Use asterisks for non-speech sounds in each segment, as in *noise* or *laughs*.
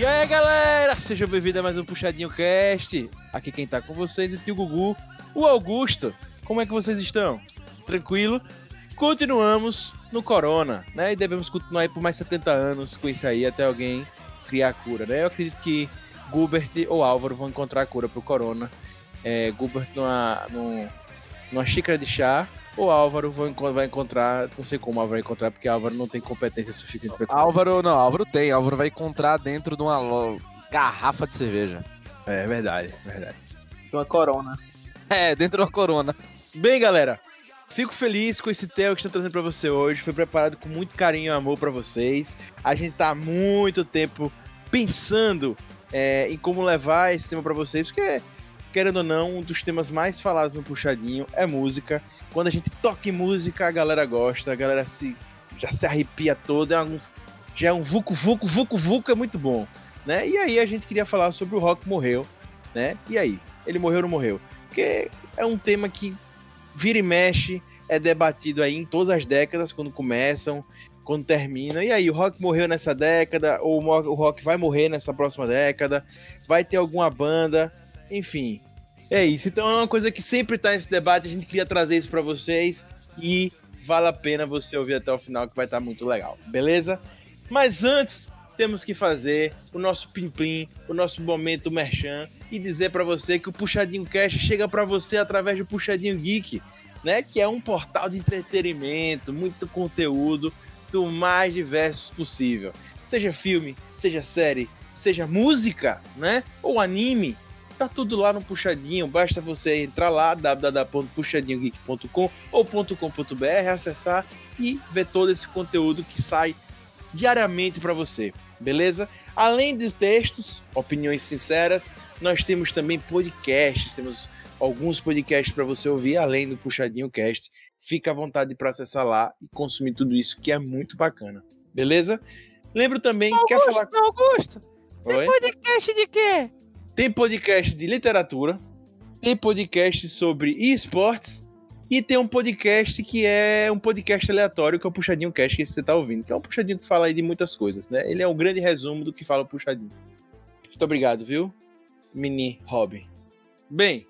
E aí, galera, sejam bem-vindos a mais um Puxadinho Cast. Aqui quem tá com vocês é o tio Gugu, o Augusto. Como é que vocês estão? Tranquilo? Continuamos no Corona, né? E devemos continuar aí por mais 70 anos com isso aí até alguém criar a cura, né? Eu acredito que Gubert ou Álvaro vão encontrar a cura pro Corona. É, Gubert numa, numa, numa xícara de chá ou Álvaro vai encontrar, não sei como Álvaro vai encontrar, porque Álvaro não tem competência suficiente para Álvaro não, Álvaro tem, Álvaro vai encontrar dentro de uma garrafa de cerveja. É verdade, verdade. Uma corona. É, dentro de uma corona. Bem, galera, fico feliz com esse tema que estou trazendo para você hoje. Foi preparado com muito carinho e amor para vocês. A gente tá há muito tempo pensando é, em como levar esse tema para vocês, porque querendo ou não, um dos temas mais falados no Puxadinho é música. Quando a gente toca em música, a galera gosta, a galera se, já se arrepia toda, é um, já é um vucu, vucu, vucu, vucu, é muito bom, né? E aí a gente queria falar sobre o rock morreu, né? E aí, ele morreu ou não morreu? Porque é um tema que vira e mexe, é debatido aí em todas as décadas, quando começam, quando terminam. E aí, o rock morreu nessa década, ou o rock vai morrer nessa próxima década? Vai ter alguma banda enfim, é isso. Então é uma coisa que sempre tá nesse debate. A gente queria trazer isso para vocês e vale a pena você ouvir até o final, que vai estar tá muito legal, beleza? Mas antes, temos que fazer o nosso pim-pim, o nosso momento merchan e dizer para você que o Puxadinho Cash chega para você através do Puxadinho Geek, né? Que é um portal de entretenimento, muito conteúdo do mais diversos possível. Seja filme, seja série, seja música, né? Ou anime, Tá tudo lá no Puxadinho, basta você entrar lá, www.puxadinhogeek.com ou .com.br, acessar e ver todo esse conteúdo que sai diariamente para você, beleza? Além dos textos, opiniões sinceras, nós temos também podcasts, temos alguns podcasts para você ouvir, além do Puxadinho Cast. Fica à vontade para acessar lá e consumir tudo isso, que é muito bacana, beleza? Lembro também Augusto, quer falar. Augusto, tem podcast de quê? Tem podcast de literatura, tem podcast sobre esportes e tem um podcast que é um podcast aleatório, que é o Puxadinho Cast, que você tá ouvindo. Que é um puxadinho que fala aí de muitas coisas, né? Ele é um grande resumo do que fala o Puxadinho. Muito obrigado, viu? Mini Robin. Bem,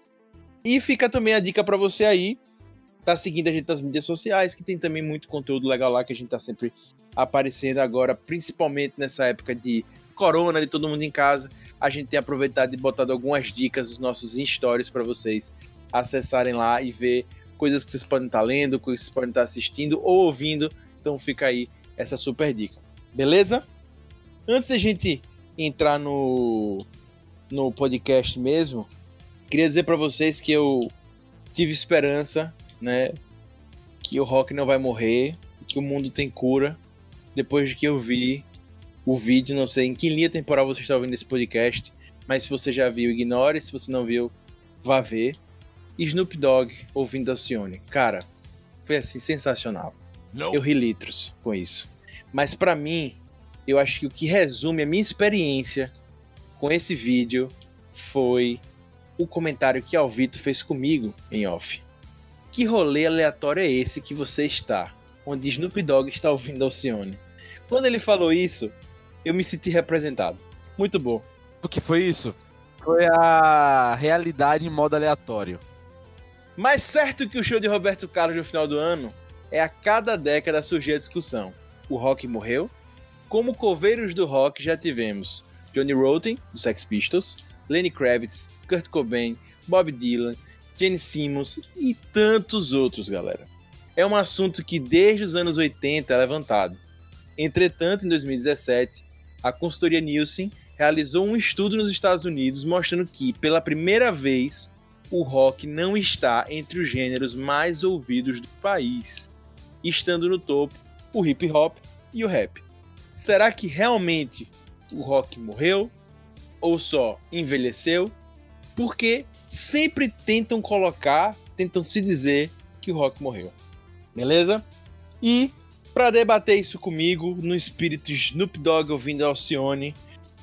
e fica também a dica para você aí, tá seguindo a gente nas mídias sociais, que tem também muito conteúdo legal lá que a gente tá sempre aparecendo agora, principalmente nessa época de corona, de todo mundo em casa a gente tem aproveitado e botado algumas dicas nos nossos stories para vocês acessarem lá e ver coisas que vocês podem estar tá lendo, coisas que vocês podem estar tá assistindo ou ouvindo. Então fica aí essa super dica. Beleza? Antes da gente entrar no, no podcast mesmo, queria dizer para vocês que eu tive esperança, né? Que o rock não vai morrer, que o mundo tem cura. Depois de que eu vi o vídeo, não sei em que linha temporal você está ouvindo esse podcast, mas se você já viu, ignore, se você não viu, vá ver. Snoop Dogg ouvindo a Cione. Cara, foi assim, sensacional. Não. Eu ri litros com isso. Mas para mim, eu acho que o que resume a minha experiência com esse vídeo foi o comentário que Alvito fez comigo em off. Que rolê aleatório é esse que você está? Onde Snoop Dogg está ouvindo Alcione. Quando ele falou isso, eu me senti representado. Muito bom. O que foi isso? Foi a realidade em modo aleatório. Mais certo que o show de Roberto Carlos no final do ano é a cada década surgir a discussão. O rock morreu? Como coveiros do rock já tivemos Johnny Rotten, do Sex Pistols, Lenny Kravitz, Kurt Cobain, Bob Dylan, Gene Simmons e tantos outros, galera. É um assunto que desde os anos 80 é levantado. Entretanto, em 2017, a consultoria Nielsen realizou um estudo nos Estados Unidos mostrando que, pela primeira vez, o rock não está entre os gêneros mais ouvidos do país, estando no topo o hip hop e o rap. Será que realmente o rock morreu ou só envelheceu? Porque sempre tentam colocar, tentam se dizer que o rock morreu. Beleza? E para debater isso comigo, no espírito Snoop Dogg ouvindo Alcione,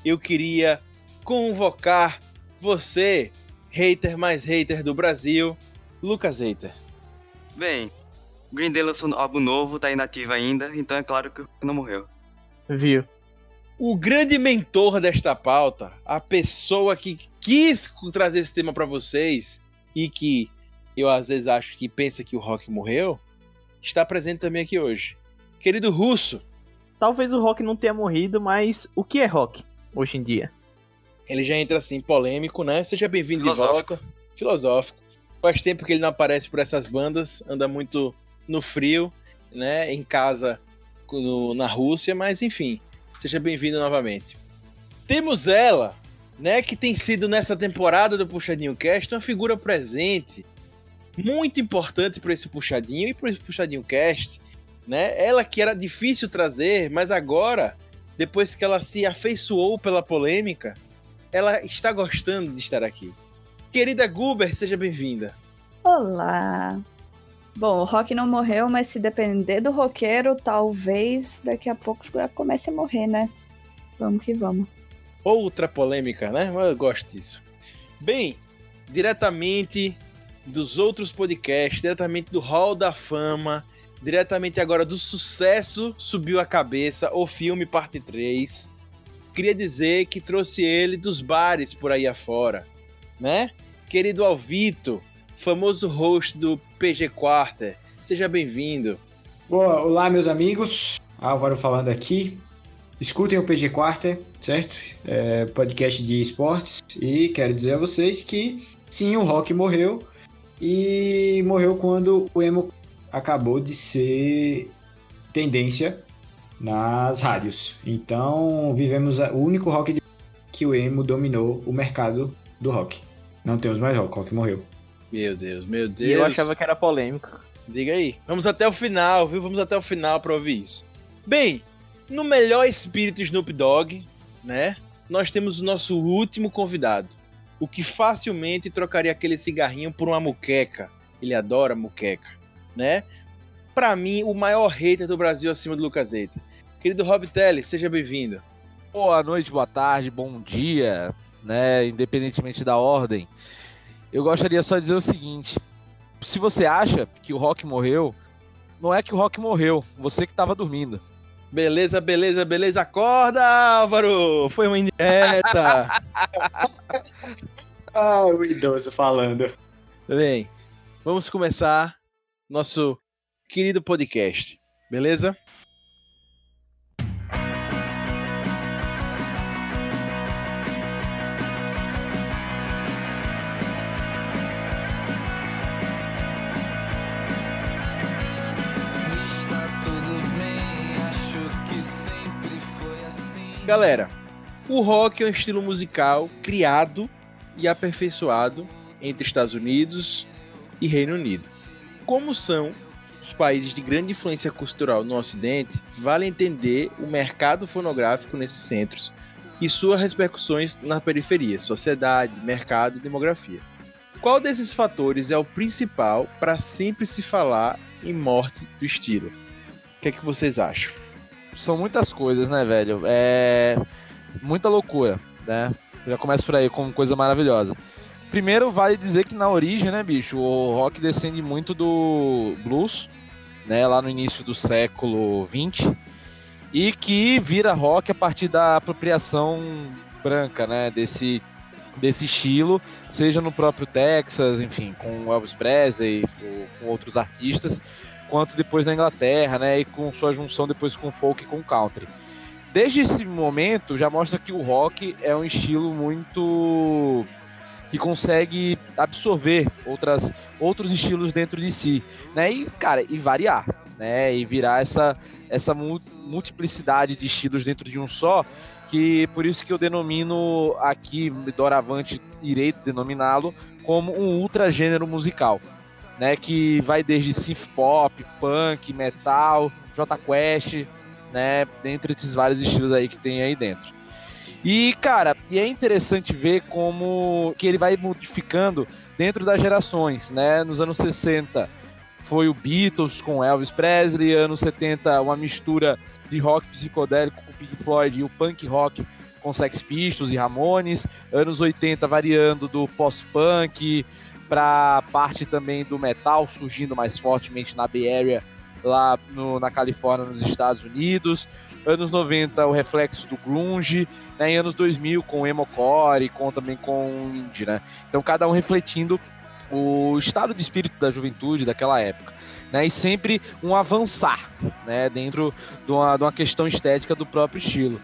eu queria convocar você, hater mais hater do Brasil, Lucas Hater. Bem, Green Day lançou um álbum novo, tá inativo ainda, então é claro que não morreu. Viu? o grande mentor desta pauta, a pessoa que quis trazer esse tema para vocês e que eu às vezes acho que pensa que o rock morreu, está presente também aqui hoje. Querido Russo. Talvez o rock não tenha morrido, mas o que é rock hoje em dia? Ele já entra assim, polêmico, né? Seja bem-vindo de volta. Filosófico. Faz tempo que ele não aparece por essas bandas, anda muito no frio, né? Em casa no, na Rússia, mas enfim, seja bem-vindo novamente. Temos ela, né? Que tem sido nessa temporada do Puxadinho Cast uma figura presente muito importante para esse puxadinho e para esse puxadinho cast, né? Ela que era difícil trazer, mas agora, depois que ela se afeiçoou pela polêmica, ela está gostando de estar aqui. Querida Guber, seja bem-vinda. Olá. Bom, o rock não morreu, mas se depender do roqueiro, talvez daqui a pouco comece a morrer, né? Vamos que vamos. Outra polêmica, né? Eu gosto disso. Bem, diretamente dos outros podcasts, diretamente do Hall da Fama, diretamente agora do Sucesso Subiu a Cabeça, o filme parte 3. Queria dizer que trouxe ele dos bares por aí afora, né? Querido Alvito, famoso host do PG Quarter, seja bem-vindo. Olá, meus amigos. Álvaro falando aqui. Escutem o PG Quarter, certo? É, podcast de esportes. E quero dizer a vocês que sim, o rock morreu, e morreu quando o emo acabou de ser tendência nas rádios. Então vivemos o único rock de... que o emo dominou o mercado do rock. Não temos mais rock, o rock morreu. Meu Deus, meu Deus. E eu achava que era polêmico. Diga aí. Vamos até o final, viu? Vamos até o final para ouvir isso. Bem, no melhor espírito Snoop Dogg, né? Nós temos o nosso último convidado o que facilmente trocaria aquele cigarrinho por uma muqueca. Ele adora muqueca, né? Para mim, o maior hater do Brasil acima do Lucas Eita. Querido Rob Teles, seja bem-vindo. Boa noite, boa tarde, bom dia, né? Independentemente da ordem. Eu gostaria só de dizer o seguinte: se você acha que o Rock morreu, não é que o Rock morreu, você que estava dormindo. Beleza, beleza, beleza. Acorda, Álvaro! Foi uma indireta. *laughs* ah, o idoso falando. Bem, vamos começar nosso querido podcast, beleza? Galera, o rock é um estilo musical criado e aperfeiçoado entre Estados Unidos e Reino Unido. Como são os países de grande influência cultural no Ocidente, vale entender o mercado fonográfico nesses centros e suas repercussões na periferia, sociedade, mercado e demografia. Qual desses fatores é o principal para sempre se falar em morte do estilo? O que é que vocês acham? são muitas coisas, né, velho? É muita loucura, né? Já começa por aí como coisa maravilhosa. Primeiro, vale dizer que na origem, né, bicho, o rock descende muito do blues, né, lá no início do século 20, e que vira rock a partir da apropriação branca, né, desse desse estilo, seja no próprio Texas, enfim, com Elvis Presley, com outros artistas, quanto depois na Inglaterra, né? E com sua junção depois com folk e com country. Desde esse momento já mostra que o rock é um estilo muito que consegue absorver outras, outros estilos dentro de si, né? E cara, e variar, né? E virar essa essa multiplicidade de estilos dentro de um só, que por isso que eu denomino aqui doravante irei denominá-lo como um ultra gênero musical né? Que vai desde synth pop, punk, metal, J Quest, né? Dentre esses vários estilos aí que tem aí dentro. E, cara, e é interessante ver como que ele vai modificando dentro das gerações, né? Nos anos 60 foi o Beatles com Elvis Presley, anos 70 uma mistura de rock psicodélico com Pink Floyd e o punk rock com Sex Pistols e Ramones, anos 80 variando do pós-punk, para parte também do metal surgindo mais fortemente na Bay Area lá no, na Califórnia, nos Estados Unidos. Anos 90, o reflexo do grunge, né? Em anos 2000, com o emocore, com também com o indie, né? Então, cada um refletindo o estado de espírito da juventude daquela época. Né, e sempre um avançar né, dentro de uma, de uma questão estética do próprio estilo.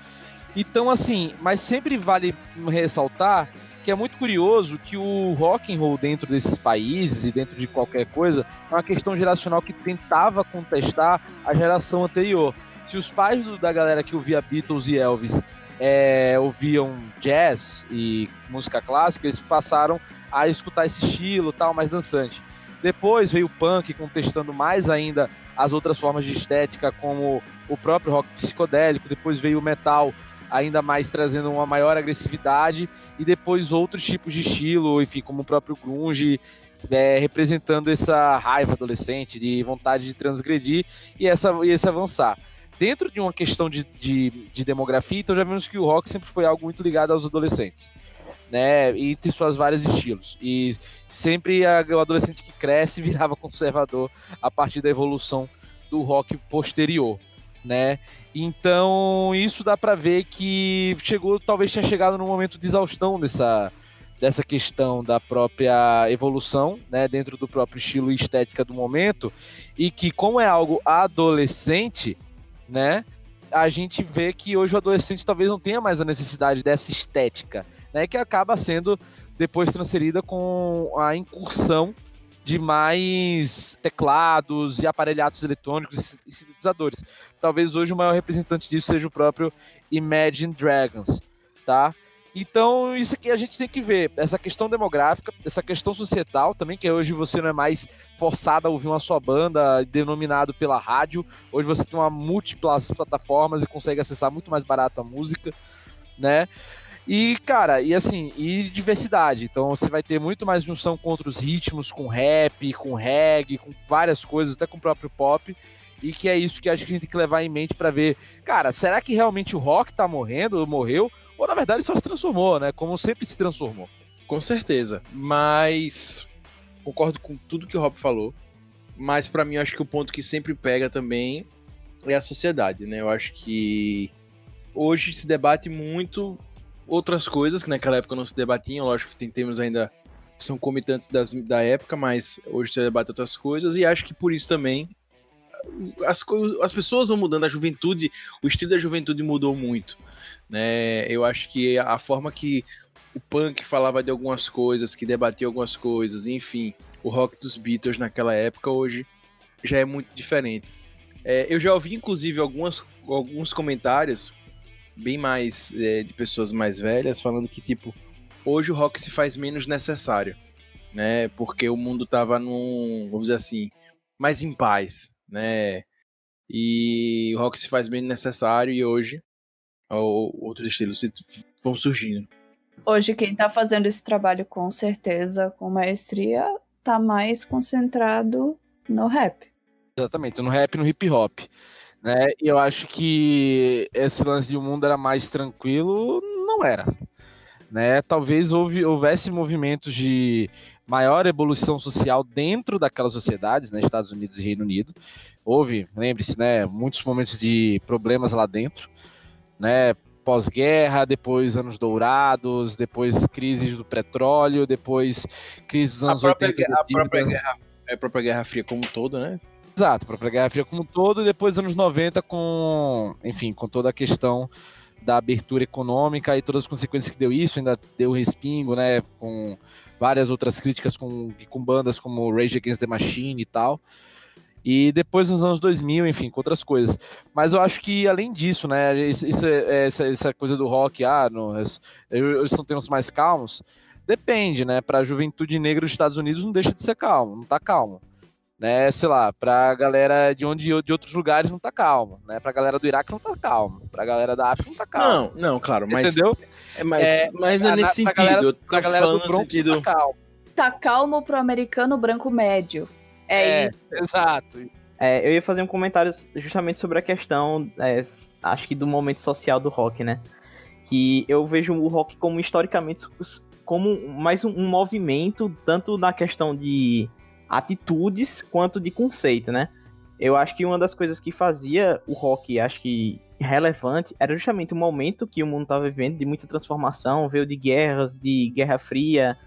Então, assim, mas sempre vale ressaltar que é muito curioso que o rock and roll dentro desses países e dentro de qualquer coisa é uma questão geracional que tentava contestar a geração anterior. Se os pais do, da galera que ouvia Beatles e Elvis é, ouviam jazz e música clássica, eles passaram a escutar esse estilo tal, mais dançante. Depois veio o punk, contestando mais ainda as outras formas de estética, como o próprio rock psicodélico. Depois veio o metal, ainda mais trazendo uma maior agressividade. E depois outros tipos de estilo, enfim, como o próprio grunge, é, representando essa raiva adolescente, de vontade de transgredir e, essa, e esse avançar dentro de uma questão de, de, de, demografia, então já vimos que o rock sempre foi algo muito ligado aos adolescentes, né? Entre suas vários estilos. E sempre a, o adolescente que cresce *laughs* virava conservador a partir da evolução do rock posterior, né? Então isso dá para ver que chegou, talvez tenha chegado no momento de exaustão dessa dessa questão da própria evolução, né, dentro do próprio estilo e estética do momento, e que como é algo adolescente, né? A gente vê que hoje o adolescente talvez não tenha mais a necessidade dessa estética, né? Que acaba sendo depois transferida com a incursão de mais teclados e aparelhados eletrônicos e sintetizadores. Talvez hoje o maior representante disso seja o próprio Imagine Dragons, tá? Então, isso aqui a gente tem que ver. Essa questão demográfica, essa questão societal também, que hoje você não é mais forçado a ouvir uma só banda, denominado pela rádio. Hoje você tem uma múltiplas plataformas e consegue acessar muito mais barato a música, né? E, cara, e assim, e diversidade. Então você vai ter muito mais junção com outros ritmos, com rap, com reggae, com várias coisas, até com o próprio pop. E que é isso que acho que a gente tem que levar em mente para ver, cara, será que realmente o rock tá morrendo ou morreu? ou na verdade só se transformou, né? Como sempre se transformou. Com certeza. Mas concordo com tudo que o Rob falou. Mas para mim, acho que o ponto que sempre pega também é a sociedade, né? Eu acho que hoje se debate muito outras coisas que naquela época não se debatiam. Lógico que tem temas ainda que são comitantes das, da época, mas hoje se debate outras coisas. E acho que por isso também as, as pessoas vão mudando, a juventude, o estilo da juventude mudou muito. Né? Eu acho que a forma que o punk falava de algumas coisas, que debatia algumas coisas, enfim, o rock dos Beatles naquela época hoje já é muito diferente. É, eu já ouvi, inclusive, algumas, alguns comentários bem mais é, de pessoas mais velhas falando que, tipo, hoje o rock se faz menos necessário, né? Porque o mundo tava num, vamos dizer assim, mais em paz, né? E o rock se faz menos necessário e hoje ou outros estilos vão surgindo. Hoje quem está fazendo esse trabalho com certeza, com maestria, tá mais concentrado no rap. Exatamente, no rap e no hip hop. Né? E eu acho que esse lance de o um mundo era mais tranquilo, não era. Né? Talvez houve, houvesse movimentos de maior evolução social dentro daquelas sociedades, né? Estados Unidos e Reino Unido. Houve, lembre-se, né? Muitos momentos de problemas lá dentro né? Pós-guerra, depois anos dourados, depois crises do petróleo, depois crises dos anos a própria, 80. A própria, guerra, a própria Guerra Fria como um todo, né? Exato, a própria Guerra Fria como um todo, e depois anos 90 com, enfim, com toda a questão da abertura econômica e todas as consequências que deu isso, ainda deu respingo, né, com várias outras críticas com, com bandas como Rage Against the Machine e tal. E depois nos anos 2000, enfim, com outras coisas. Mas eu acho que além disso, né, isso, isso essa, essa, coisa do rock, ah, no, eles são tempos mais calmos, depende, né? Para a juventude negra dos Estados Unidos não deixa de ser calmo, não tá calmo. Né, sei lá, pra galera de onde de outros lugares não tá calmo, né? Pra galera do Iraque não tá calmo, pra galera da África não tá calmo. Não, não, claro, mas entendeu? É, mas, é, mas não é nesse sentido. Pra galera, pra galera do Bronx sentido... tá calmo. Tá calmo pro americano branco médio. É, é isso. Exato. É, eu ia fazer um comentário justamente sobre a questão, é, acho que do momento social do rock, né? Que eu vejo o rock como historicamente como mais um, um movimento, tanto na questão de atitudes quanto de conceito, né? Eu acho que uma das coisas que fazia o rock, acho que relevante, era justamente o momento que o mundo estava vivendo de muita transformação, veio de guerras, de Guerra Fria,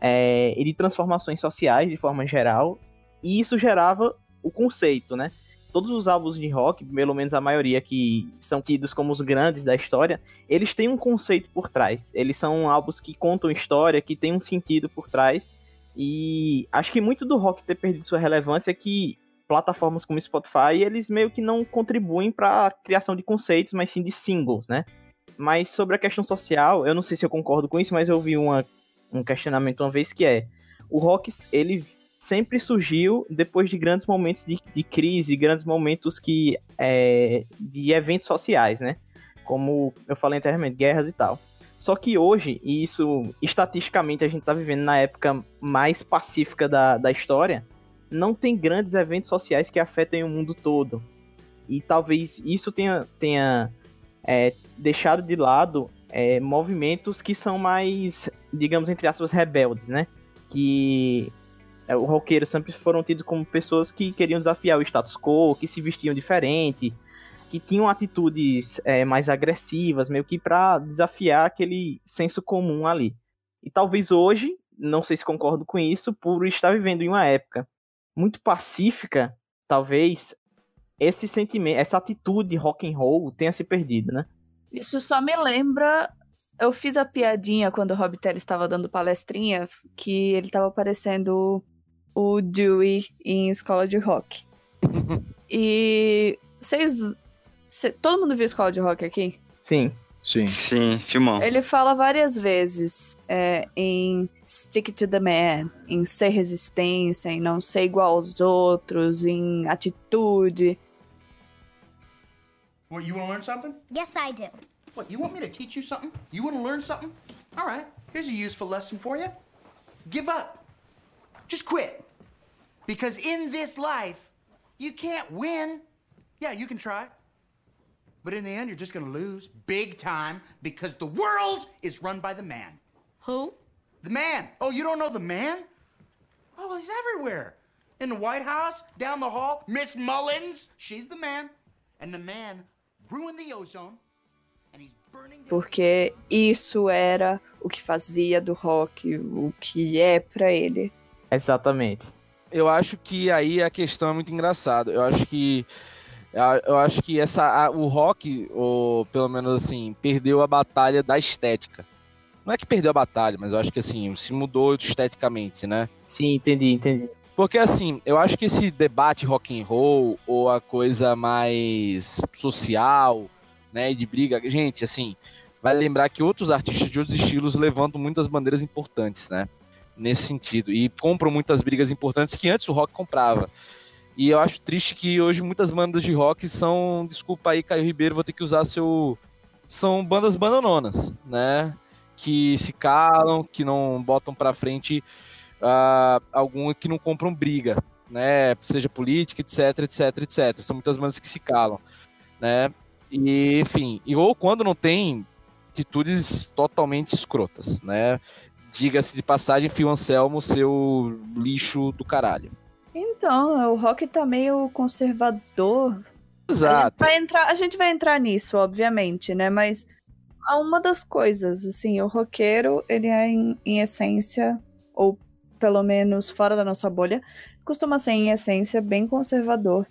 é, e de transformações sociais de forma geral, e isso gerava o conceito, né? Todos os álbuns de rock, pelo menos a maioria que são tidos como os grandes da história, eles têm um conceito por trás. Eles são álbuns que contam história, que têm um sentido por trás. E acho que muito do rock ter perdido sua relevância é que plataformas como Spotify, eles meio que não contribuem para a criação de conceitos, mas sim de singles, né? Mas sobre a questão social, eu não sei se eu concordo com isso, mas eu vi uma, um questionamento uma vez que é o rock ele sempre surgiu depois de grandes momentos de, de crise, grandes momentos que é, de eventos sociais, né? Como eu falei anteriormente, guerras e tal. Só que hoje, e isso estatisticamente a gente tá vivendo na época mais pacífica da, da história, não tem grandes eventos sociais que afetem o mundo todo. E talvez isso tenha, tenha é, deixado de lado é, movimentos que são mais, digamos, entre aspas, rebeldes, né? Que é, o roqueiro sempre foram tidos como pessoas que queriam desafiar o status quo, que se vestiam diferente, que tinham atitudes é, mais agressivas, meio que para desafiar aquele senso comum ali. E talvez hoje, não sei se concordo com isso, por estar vivendo em uma época muito pacífica, talvez esse sentimento, essa atitude rock and roll tenha se perdido, né? Isso só me lembra eu fiz a piadinha quando o Rob Teller estava dando palestrinha que ele estava parecendo o Dewey em escola de rock. *laughs* e vocês. Cê, todo mundo viu escola de rock aqui? Sim. Sim. Sim, filmão. Ele fala várias vezes é, em stick to the man, em ser resistência, em não ser igual aos outros, em atitude. What, you want to learn something? Yes, I do. What, you want me to teach you something? You want to learn something? All right, here's a useful lesson for you. Give up. Just quit. Because in this life, you can't win. Yeah, you can try. But in the end, you're just going to lose big time because the world is run by the man. Who? The man. Oh, you don't know the man? Oh, well, he's everywhere. In the White House, down the hall, Miss Mullins, she's the man. And the man ruined the ozone. And he's burning down- Porque isso era o que fazia do rock o que é pra ele. Exatamente. eu acho que aí a questão é muito engraçada. Eu acho que eu acho que essa o rock, ou pelo menos assim, perdeu a batalha da estética. Não é que perdeu a batalha, mas eu acho que assim, se mudou esteticamente, né? Sim, entendi, entendi. Porque assim, eu acho que esse debate rock and roll ou a coisa mais social, né, de briga, gente, assim, vai lembrar que outros artistas de outros estilos levantam muitas bandeiras importantes, né? Nesse sentido e compram muitas brigas importantes que antes o rock comprava. E eu acho triste que hoje muitas bandas de rock são, desculpa aí, Caio Ribeiro, vou ter que usar seu são bandas bananonas, né? Que se calam, que não botam pra frente ah, algum que não compram briga, né? Seja política, etc, etc, etc. São muitas bandas que se calam, né? E, enfim, e ou quando não tem atitudes totalmente escrotas, né? Diga-se de passagem, Fio Anselmo, seu lixo do caralho. Então, o rock tá meio conservador. A gente, Exato. vai entrar, a gente vai entrar nisso, obviamente, né? Mas há uma das coisas, assim, o roqueiro, ele é em, em essência, ou pelo menos fora da nossa bolha, costuma ser em essência bem conservador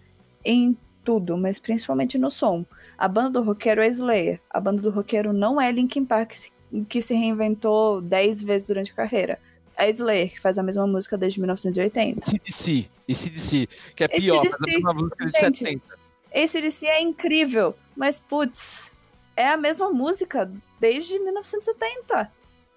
em tudo, mas principalmente no som. A banda do roqueiro é Slayer. A banda do roqueiro não é Linkin Park, que se- que se reinventou 10 vezes durante a carreira. É Slayer, que faz a mesma música desde 1980. CDC, e CDC, que é pior, mas é a música de gente. 70. Esse DC é incrível, mas putz, é a mesma música desde 1970.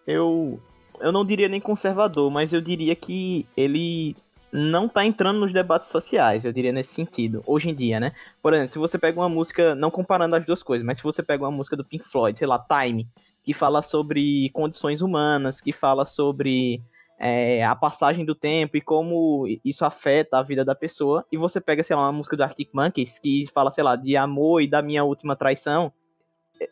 Eu, eu não diria nem conservador, mas eu diria que ele não tá entrando nos debates sociais, eu diria nesse sentido, hoje em dia, né? Por exemplo, se você pega uma música, não comparando as duas coisas, mas se você pega uma música do Pink Floyd, sei lá, Time, que fala sobre condições humanas, que fala sobre é, a passagem do tempo e como isso afeta a vida da pessoa, e você pega, sei lá, uma música do Arctic Monkeys, que fala, sei lá, de amor e da minha última traição,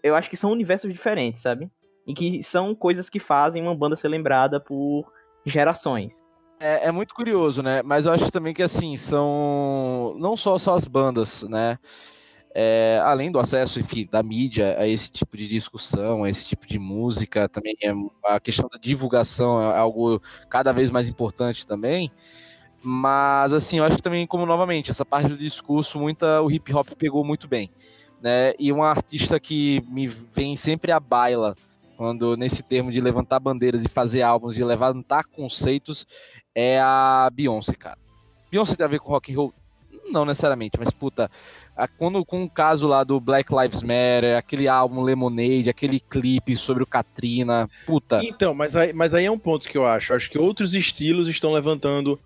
eu acho que são universos diferentes, sabe? E que são coisas que fazem uma banda ser lembrada por gerações. É, é muito curioso, né? Mas eu acho também que, assim, são não só, só as bandas, né? É, além do acesso, enfim, da mídia a esse tipo de discussão, a esse tipo de música, também é, a questão da divulgação é algo cada vez mais importante também. Mas, assim, eu acho que também, como novamente, essa parte do discurso, muita, o hip hop pegou muito bem. Né? E uma artista que me vem sempre à baila quando nesse termo de levantar bandeiras e fazer álbuns, de levantar conceitos, é a Beyoncé, cara. Beyoncé tem a ver com rock and roll? Não necessariamente, mas puta, quando com o caso lá do Black Lives Matter, aquele álbum Lemonade, aquele clipe sobre o Katrina, puta. Então, mas aí, mas aí é um ponto que eu acho. Acho que outros estilos estão levantando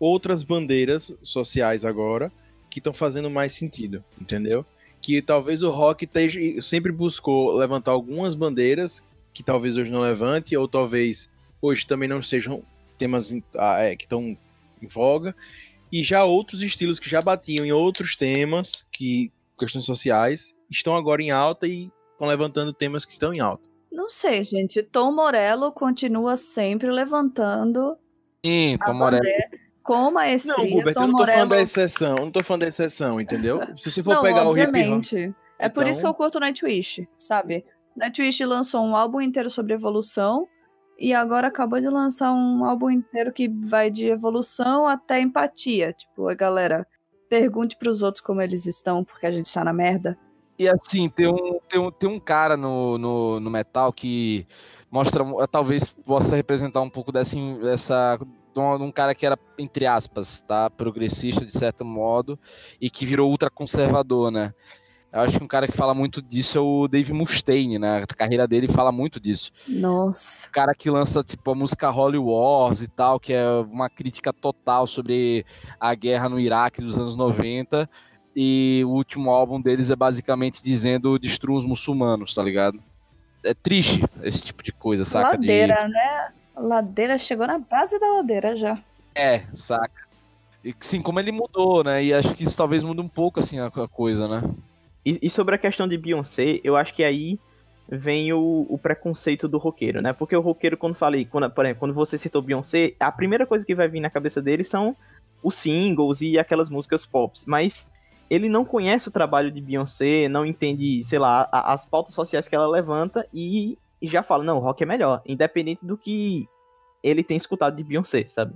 outras bandeiras sociais agora que estão fazendo mais sentido, entendeu? Que talvez o rock teja, sempre buscou levantar algumas bandeiras que talvez hoje não levante, ou talvez hoje também não sejam temas ah, é, que estão em voga, e já outros estilos que já batiam em outros temas, que questões sociais, estão agora em alta e estão levantando temas que estão em alta. Não sei, gente. Tom Morello continua sempre levantando Sim, Tom Morello com maestria. Não, Gilbert, Tom eu não tô Morello... falando da exceção, não tô falando da exceção, entendeu? Se você for não, pegar obviamente. o hip hop... É por isso que Então- eu curto Nightwish, sabe? Nightwish lançou um álbum inteiro sobre evolução e agora acabou de lançar um álbum inteiro que vai de evolução até empatia. Tipo, a galera, pergunte pros outros como eles estão, porque a gente tá na merda. E assim, tem um, tem um, tem um cara no, no, no metal que mostra, talvez possa representar um pouco dessa, dessa de um, de um cara que era, entre aspas, tá? Progressista de certo modo e que virou ultraconservador, né? Eu acho que um cara que fala muito disso é o Dave Mustaine, né? A carreira dele fala muito disso. Nossa. O cara que lança, tipo, a música Holy Wars e tal, que é uma crítica total sobre a guerra no Iraque dos anos 90. E o último álbum deles é basicamente dizendo destrua os muçulmanos, tá ligado? É triste esse tipo de coisa, saca? Ladeira, de... né? Ladeira chegou na base da ladeira já. É, saca? E sim, como ele mudou, né? E acho que isso talvez mude um pouco, assim, a a coisa, né? E, sobre a questão de Beyoncé, eu acho que aí vem o, o preconceito do roqueiro, né? Porque o roqueiro, quando falei, quando, por exemplo, quando você citou Beyoncé, a primeira coisa que vai vir na cabeça dele são os singles e aquelas músicas pop. Mas ele não conhece o trabalho de Beyoncé, não entende, sei lá, a- as pautas sociais que ela levanta e, e já fala, não, o rock é melhor, independente do que ele tem escutado de Beyoncé, sabe?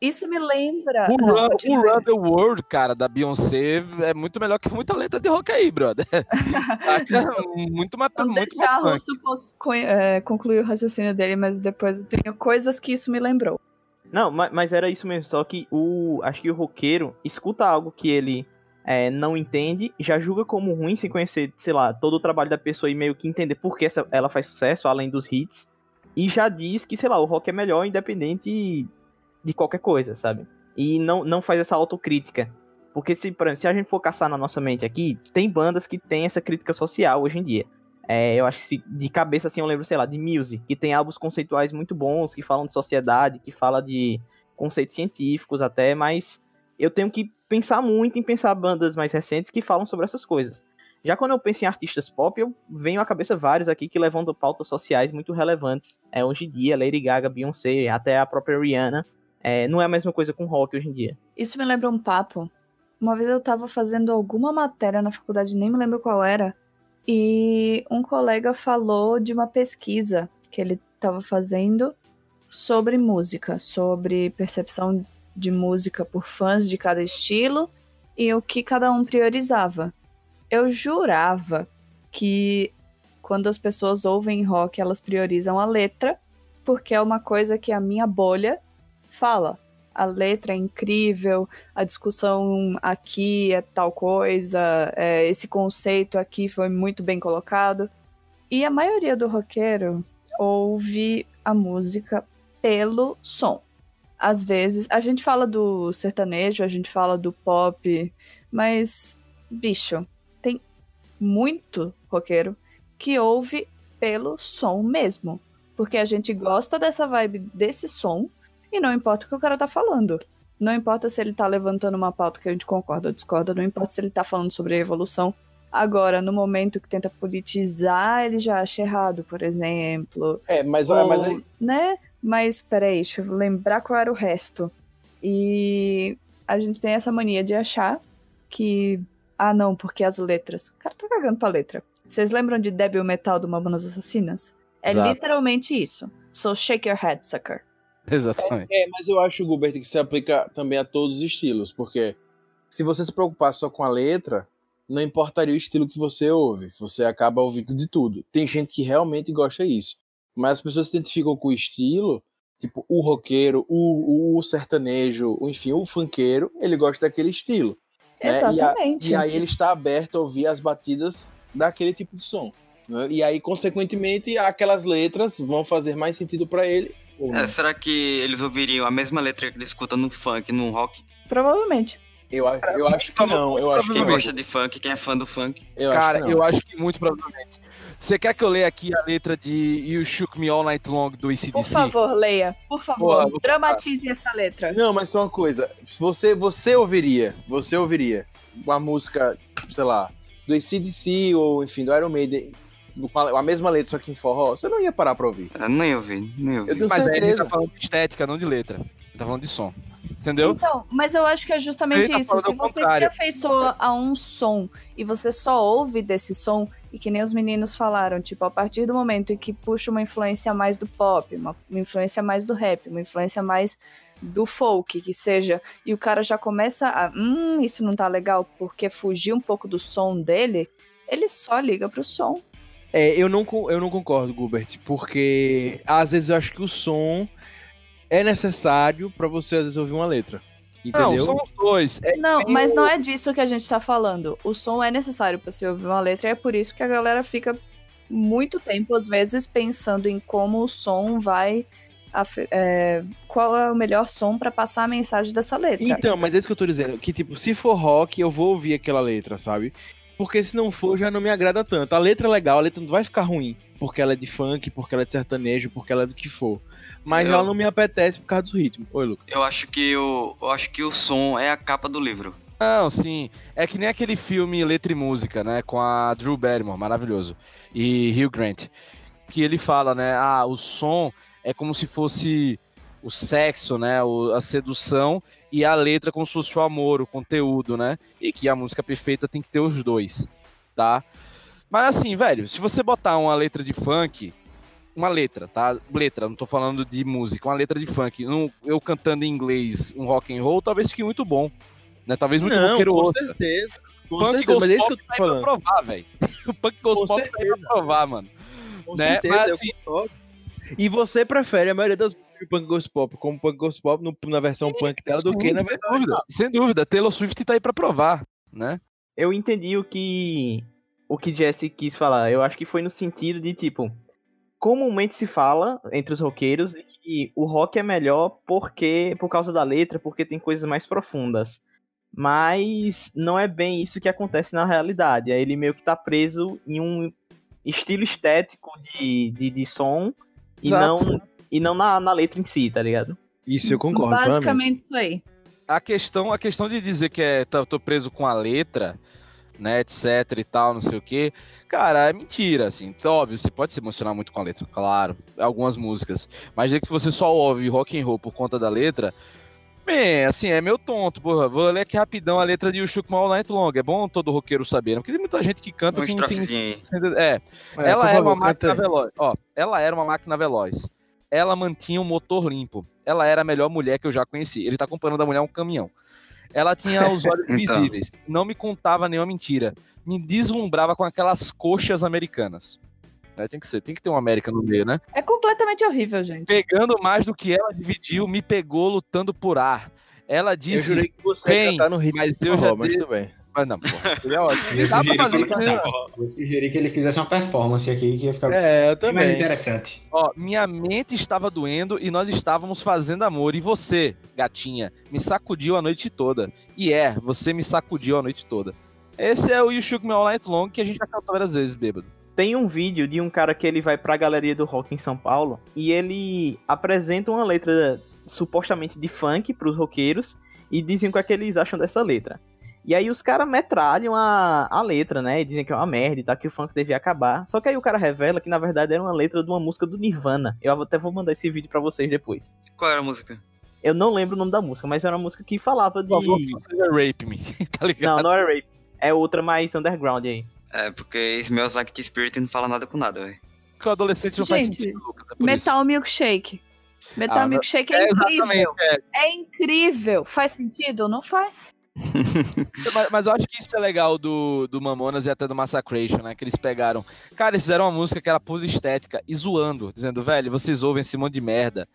Isso me lembra. O, Não, Run, o. Run the World, cara, da Beyoncé é muito melhor que muita letra de rock aí, brother. *laughs* Muito mais, Não muito deixar mais. Russo é, concluir o raciocínio dele, mas depois eu tenho coisas que isso me lembrou. Não, ma- mas, era isso mesmo, só que o. Acho que o roqueiro escuta algo que ele é, não entende, já julga como ruim sem conhecer, sei lá, todo o trabalho da pessoa e meio que entender por que essa, ela faz sucesso, além dos hits. E já diz que, sei lá, o rock é melhor, independente de qualquer coisa, sabe? E não, não faz essa autocrítica. Porque se, por exemplo, se a gente for caçar na nossa mente aqui, tem bandas que têm essa crítica social hoje em dia. É, eu acho que se, de cabeça assim eu lembro, sei lá, de Muse, que tem álbuns conceituais muito bons, que falam de sociedade, que fala de conceitos científicos até, mas eu tenho que pensar muito em pensar bandas mais recentes que falam sobre essas coisas. Já quando eu penso em artistas pop, eu venho à cabeça vários aqui que levantam pautas sociais muito relevantes. É, hoje em dia, Lady Gaga, Beyoncé, até a própria Rihanna. É, não é a mesma coisa com rock hoje em dia. Isso me lembra um papo. Uma vez eu tava fazendo alguma matéria na faculdade, nem me lembro qual era, e um colega falou de uma pesquisa que ele tava fazendo sobre música, sobre percepção de música por fãs de cada estilo e o que cada um priorizava. Eu jurava que quando as pessoas ouvem rock, elas priorizam a letra, porque é uma coisa que a minha bolha fala. A letra é incrível, a discussão aqui é tal coisa, é, esse conceito aqui foi muito bem colocado. E a maioria do roqueiro ouve a música pelo som. Às vezes, a gente fala do sertanejo, a gente fala do pop, mas, bicho, tem muito roqueiro que ouve pelo som mesmo. Porque a gente gosta dessa vibe desse som e não importa o que o cara tá falando. Não importa se ele tá levantando uma pauta que a gente concorda ou discorda, não importa se ele tá falando sobre a evolução. Agora, no momento que tenta politizar, ele já acha errado, por exemplo. É, mas, Ou, mas aí, né? Mas peraí, deixa eu lembrar qual era o resto. E a gente tem essa mania de achar que. Ah, não, porque as letras. O cara tá cagando pra letra. Vocês lembram de Débil Metal do Mamonas Assassinas? É Exato. literalmente isso. So shake your head, sucker. *laughs* Exatamente. É, mas eu acho, Gilbert, que se aplica também a todos os estilos, porque se você se preocupar só com a letra, não importaria o estilo que você ouve, você acaba ouvindo de tudo. Tem gente que realmente gosta disso, mas as pessoas se identificam com o estilo, tipo o roqueiro, o, o sertanejo, enfim, o funkeiro, ele gosta daquele estilo. né? E a- Exatamente. E, aí ele está aberto a ouvir as batidas daquele tipo de som. né? E aí, consequentemente, aquelas letras vão fazer mais sentido para ele. É, será que eles ouviriam a mesma letra que ele escuta no funk, no rock? Provavelmente. Eu, a- eu acho que não, eu acho que Quem gosta de funk, quem é fã do funk. Eu Cara, eu acho que muito provavelmente. Você quer que eu leia aqui a letra de You Shook Me All Night Long do Por ACDC? favor, leia. Por favor, Boa, dramatize essa letra. Não, mas só uma coisa. Você, você ouviria, você ouviria uma música, sei lá, do ACDC ou, enfim, do Iron Maiden, com a, a mesma letra, só que em forró, você não ia parar pra ouvir. Eu nem ouvi, nem ouvi. Eu tenho Mas aí ele certeza. tá falando de estética, não de letra. Ele tá falando de som. Entendeu? Então, mas eu acho que é justamente tá isso. Se você se contrário. afeiçoa a um som e você só ouve desse som, e que nem os meninos falaram, tipo, a partir do momento em que puxa uma influência mais do pop, uma, uma influência mais do rap, uma influência mais do folk, que seja, e o cara já começa a, hum, isso não tá legal, porque fugiu um pouco do som dele, ele só liga pro som. É, eu não, eu não concordo, Gilbert, porque às vezes eu acho que o som é necessário pra você, às vezes, ouvir uma letra. Entendeu? Não, são os dois. É, Não, tem mas não é disso que a gente tá falando. O som é necessário pra você ouvir uma letra e é por isso que a galera fica muito tempo, às vezes, pensando em como o som vai. é, qual é o melhor som pra passar a mensagem dessa letra. Então, mas é isso que eu tô dizendo. Que, tipo, se for rock, eu vou ouvir aquela letra, sabe? Porque se não for, já não me agrada tanto. A letra é legal, a letra não vai ficar ruim. Porque ela é de funk, porque ela é de sertanejo, porque ela é do que for. Mas Eu- ela não me apetece por causa do ritmo. Oi, Lucas. Eu acho que o, eu acho que o som é a capa do livro. Não, sim. É que nem aquele filme Letra e Música, né? Com a Drew Barrymore, maravilhoso. E Hugh Grant. Que ele fala, né? Ah, o som é como se fosse o sexo, né? o- a sedução e a letra como se fosse o amor, o conteúdo, né? E que a música perfeita tem que ter os dois, tá? Mas assim, velho, se você botar uma letra de funk, uma letra, tá? Letra, não tô falando de música, uma letra de funk, um- eu cantando em inglês um rock and roll, talvez fique muito bom. Né? Talvez muito roqueiro com ouça. certeza. Com Punk certeza, mas é Ghost isso que eu Pop tô tá provar, velho. *laughs* O Punk Ghost Com Pop tá aí pra certeza. provar, mano. Com né? certeza, Mas eu assim-. E você prefere a maioria das de Punk Ghost Pop como Punk Ghost Pop no- na versão punk dela do que na sem versão dúvida, sem dúvida. Taylor Swift tá aí pra provar, né? Eu entendi o que o que Jesse quis falar. Eu acho que foi no sentido de tipo, comumente se fala entre os roqueiros de que o rock é melhor porque por causa da letra, porque tem coisas mais profundas. Mas não é bem isso que acontece na realidade. Aí Ele meio que tá preso em um estilo estético de, de, de som e Exato. não, e não na, na letra em si, tá ligado? Isso eu concordo. Basicamente isso aí. A questão, a questão de dizer que é, tá, tô preso com a letra, né, etc e tal, não sei o que, cara, é mentira, assim. Então, Óbvio, você pode se emocionar muito com a letra, claro, algumas músicas. Mas dizer que você só ouve rock and roll por conta da letra, bem, assim, é meio tonto, porra. Vou ler aqui rapidão a letra de You Shook My All Night Long. É bom todo roqueiro saber, né? Porque tem muita gente que canta Um sem, sem, É, É, ela era favor, uma máquina aí. veloz. Ó, ela era uma máquina veloz. Ela mantinha o motor limpo. Ela era a melhor mulher que eu já conheci. Ele tá comparando a mulher a um caminhão. Ela tinha os *laughs* olhos Então. visíveis. Não me contava nenhuma mentira. Me deslumbrava com aquelas coxas americanas. É, tem que ser, tem que ter uma América no meio, né? É completamente horrível, gente. Pegando mais do que ela dividiu, me pegou lutando por ar. Ela Eu disse, jurei que você ia "Vem, cantar no ritmo mas eu já forró, mas dei- tudo bem. Mas não, porra, seria ótimo. Eu Dá pra sugeri, fazer que ele, eu sugeri que ele fizesse uma performance aqui que ia ficar É, eu bem mais também. interessante. Ó, minha mente estava doendo e nós estávamos fazendo amor. E você, gatinha, me sacudiu a noite toda. E é, você me sacudiu a noite toda. Esse é o You Shook Me All Night Long que a gente já cantou várias vezes, bêbado. Tem um vídeo de um cara que ele vai pra galeria do rock em São Paulo e ele apresenta uma letra supostamente de funk pros roqueiros e dizem o que, é que eles acham dessa letra. E aí os caras metralham a, a letra, né? E dizem que é uma merda e tal, que o funk devia acabar. Só que aí o cara revela que na verdade era uma letra de uma música do Nirvana. Eu até vou mandar esse vídeo pra vocês depois. Qual era a música? Eu não lembro o nome da música, mas era uma música que falava de. Por favor, que não seja Rape Me, *laughs* tá Não, ligado? não é rape. É outra mais underground aí. É, porque Smells Like Teen Spirit não fala nada com nada, velho. Porque o adolescente não faz sentido, Lucas. É por isso. Metal Milkshake. Metal Ah, Milkshake é, É, incrível. é. É incrível. Faz sentido? Não faz. Mas, mas eu acho que isso é legal do, do Mamonas e até do Massacration, né? Que eles pegaram. Cara, eles fizeram uma música que era pura estética e zoando, dizendo, velho, vocês ouvem esse monte de merda.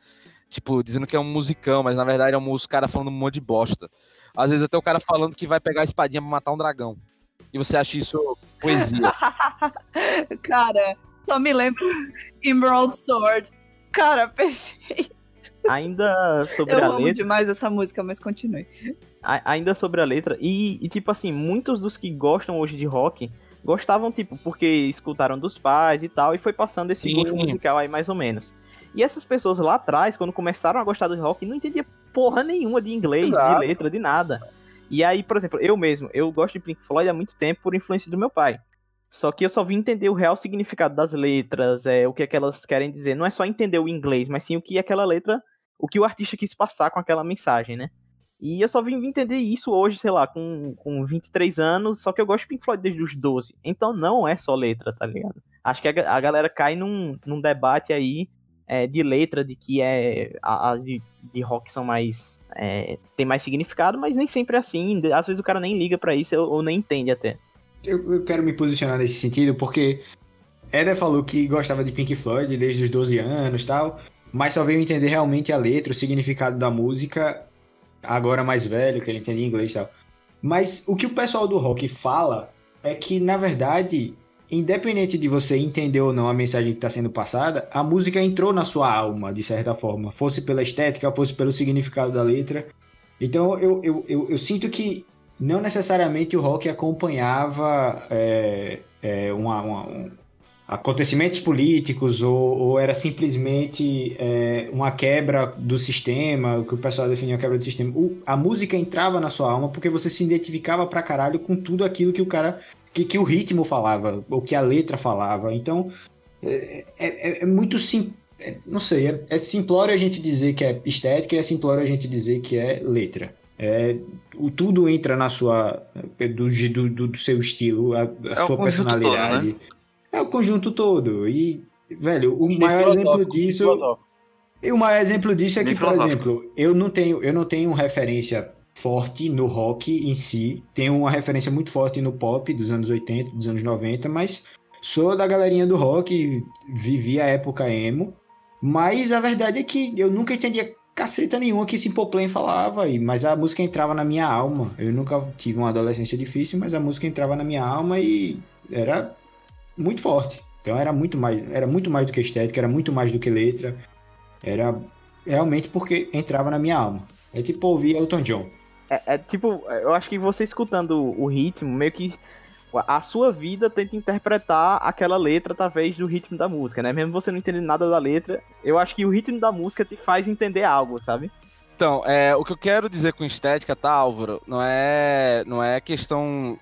Tipo, dizendo que é um musicão, mas na verdade é um os cara falando um monte de bosta. Às vezes até o cara falando que vai pegar a espadinha pra matar um dragão. E você acha isso poesia. *laughs* Cara, só me lembro *laughs* Emerald Sword. Cara, *laughs* perfeito. Ainda sobre Eu a amo letra. demais essa música, mas continue. A- ainda sobre a letra. E, e, tipo assim, muitos dos que gostam hoje de rock gostavam, tipo, porque escutaram dos pais e tal, e foi passando esse Sim. gosto musical aí mais ou menos. E essas pessoas lá atrás, quando começaram a gostar do rock, não entendia porra nenhuma de inglês, Exato. de letra, de nada. E aí, por exemplo, eu mesmo, eu gosto de Pink Floyd há muito tempo por influência do meu pai. Só que eu só vim entender o real significado das letras, é, o que, é que elas querem dizer. Não é só entender o inglês, mas sim o que aquela letra, o que o artista quis passar com aquela mensagem, né? E eu só vim entender isso hoje, sei lá, com, com 23 anos, só que eu gosto de Pink Floyd desde os 12. Então não é só letra, tá ligado? Acho que a, a galera cai num, num debate aí é, de letra, de que é as de, de rock são mais. É, tem mais significado, mas nem sempre é assim. Às vezes o cara nem liga pra isso ou, ou nem entende até. Eu, eu quero me posicionar nesse sentido porque Eder falou que gostava de Pink Floyd desde os 12 anos tal, mas só veio entender realmente a letra, o significado da música agora mais velho, que ele entende inglês e tal. Mas o que o pessoal do rock fala é que, na verdade, independente de você entender ou não a mensagem que está sendo passada, a música entrou na sua alma, de certa forma. Fosse pela estética, fosse pelo significado da letra. Então eu, eu, eu, eu sinto que não necessariamente o rock acompanhava é, é, uma- uma- um- acontecimentos políticos ou, ou era simplesmente é, uma quebra do sistema, o que o pessoal definia quebra do sistema. O- a música entrava na sua alma porque você se identificava pra caralho com tudo aquilo que o cara. que, que o ritmo falava, ou que a letra falava. Então é, é- é muito sim. é- não sei, é, é simplório a gente dizer que é estética e é simplório a gente dizer que é letra. É, o, tudo entra na sua. do, do, do- seu estilo, a, a É sua conjunto todo, personalidade. É o conjunto todo. E, velho, o Bem maior exemplo disso. E o maior exemplo disso é que, por exemplo, eu não tenho, eu não tenho referência forte no rock em si. Tenho uma referência muito forte no pop dos anos 80, dos anos 90, mas sou da galerinha do rock, vivi a época emo. Mas a verdade é que eu nunca entendia caceta nenhuma que Simple Plan falava, e- mas a música entrava na minha alma. Eu nunca tive uma adolescência difícil, mas a música entrava na minha alma e era muito forte. Então era muito mais, era muito mais do que estética, era muito mais do que letra. Era realmente porque entrava na minha alma. É tipo ouvir Elton John. É, é tipo, eu acho que você escutando o ritmo, meio que a sua vida tenta interpretar aquela letra através do ritmo da música, né? Mesmo você não entendendo nada da letra, eu acho que o ritmo da música te faz entender algo, sabe? Então, é, o que eu quero dizer com estética, tá, Álvaro? Não é, não é questão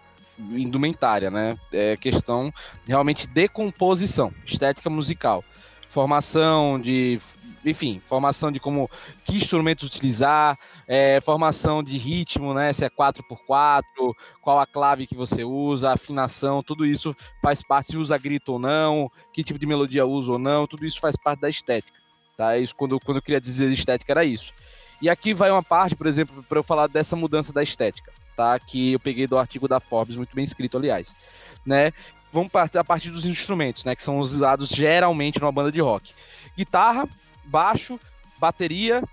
indumentária, né? É questão realmente de composição, estética musical. Formação de. Enfim, formação de como que instrumentos utilizar, é, formação de ritmo, né? Se é 4x4, qual a clave que você usa, afinação, tudo isso faz parte, se usa grito ou não, que tipo de melodia usa ou não, tudo isso faz parte da estética. Tá? Isso quando, quando eu queria dizer estética era isso. E aqui vai uma parte, por exemplo, para eu falar dessa mudança da estética, tá? Que eu peguei do artigo da Forbes, muito bem escrito, aliás, né? Vamos partir a partir dos instrumentos, né? Que são usados geralmente numa banda de rock: guitarra, baixo, bateria,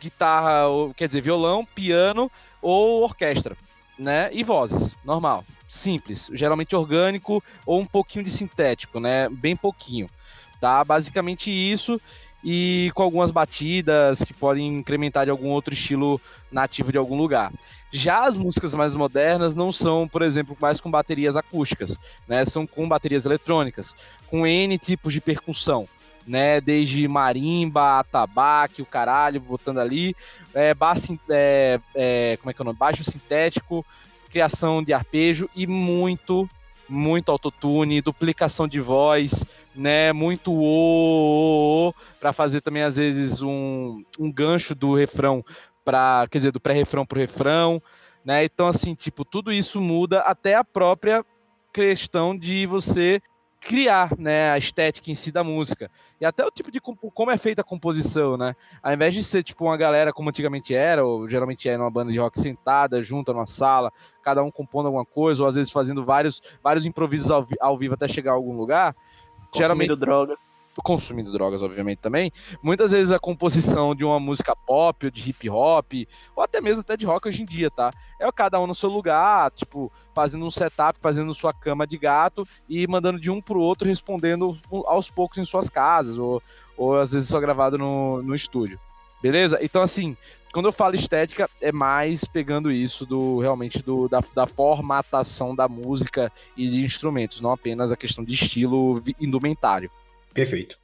guitarra, quer dizer, violão, piano ou orquestra, né? E vozes, normal, simples, geralmente orgânico ou um pouquinho de sintético, né? Bem pouquinho, tá? Basicamente isso e com algumas batidas que podem incrementar de algum outro estilo nativo de algum lugar. Já as músicas mais modernas não são, por exemplo, mais com baterias acústicas, né? São com baterias eletrônicas, com N tipos de percussão, né? Desde marimba, atabaque, o caralho, botando ali, é, baixo, é, é, como é que é o nome? Baixo sintético, criação de arpejo e muito, muito autotune, duplicação de voz, né? Muito o para fazer também às vezes um, um gancho do refrão para, quer dizer, do pré-refrão pro refrão, né? Então assim, tipo, tudo isso muda até a própria questão de você criar, né, a estética em si da música. E até o tipo de como é feita a composição, né? Ao invés de ser tipo uma galera como antigamente era, ou geralmente é numa banda de rock sentada, junta numa sala, cada um compondo alguma coisa, ou às vezes fazendo vários, vários improvisos ao, vi ao vivo até chegar a algum lugar. geralmente droga consumindo drogas, obviamente, também, muitas vezes a composição de uma música pop, ou de hip hop, ou até mesmo até de rock hoje em dia, tá? É cada um no seu lugar, tipo, fazendo um setup, fazendo sua cama de gato e mandando de um pro outro, respondendo aos poucos em suas casas, ou, ou às vezes só gravado no, no estúdio. Beleza? Então, assim, quando eu falo estética, é mais pegando isso do realmente do, da, da formatação da música e de instrumentos, não apenas a questão de estilo indumentário. Perfeito.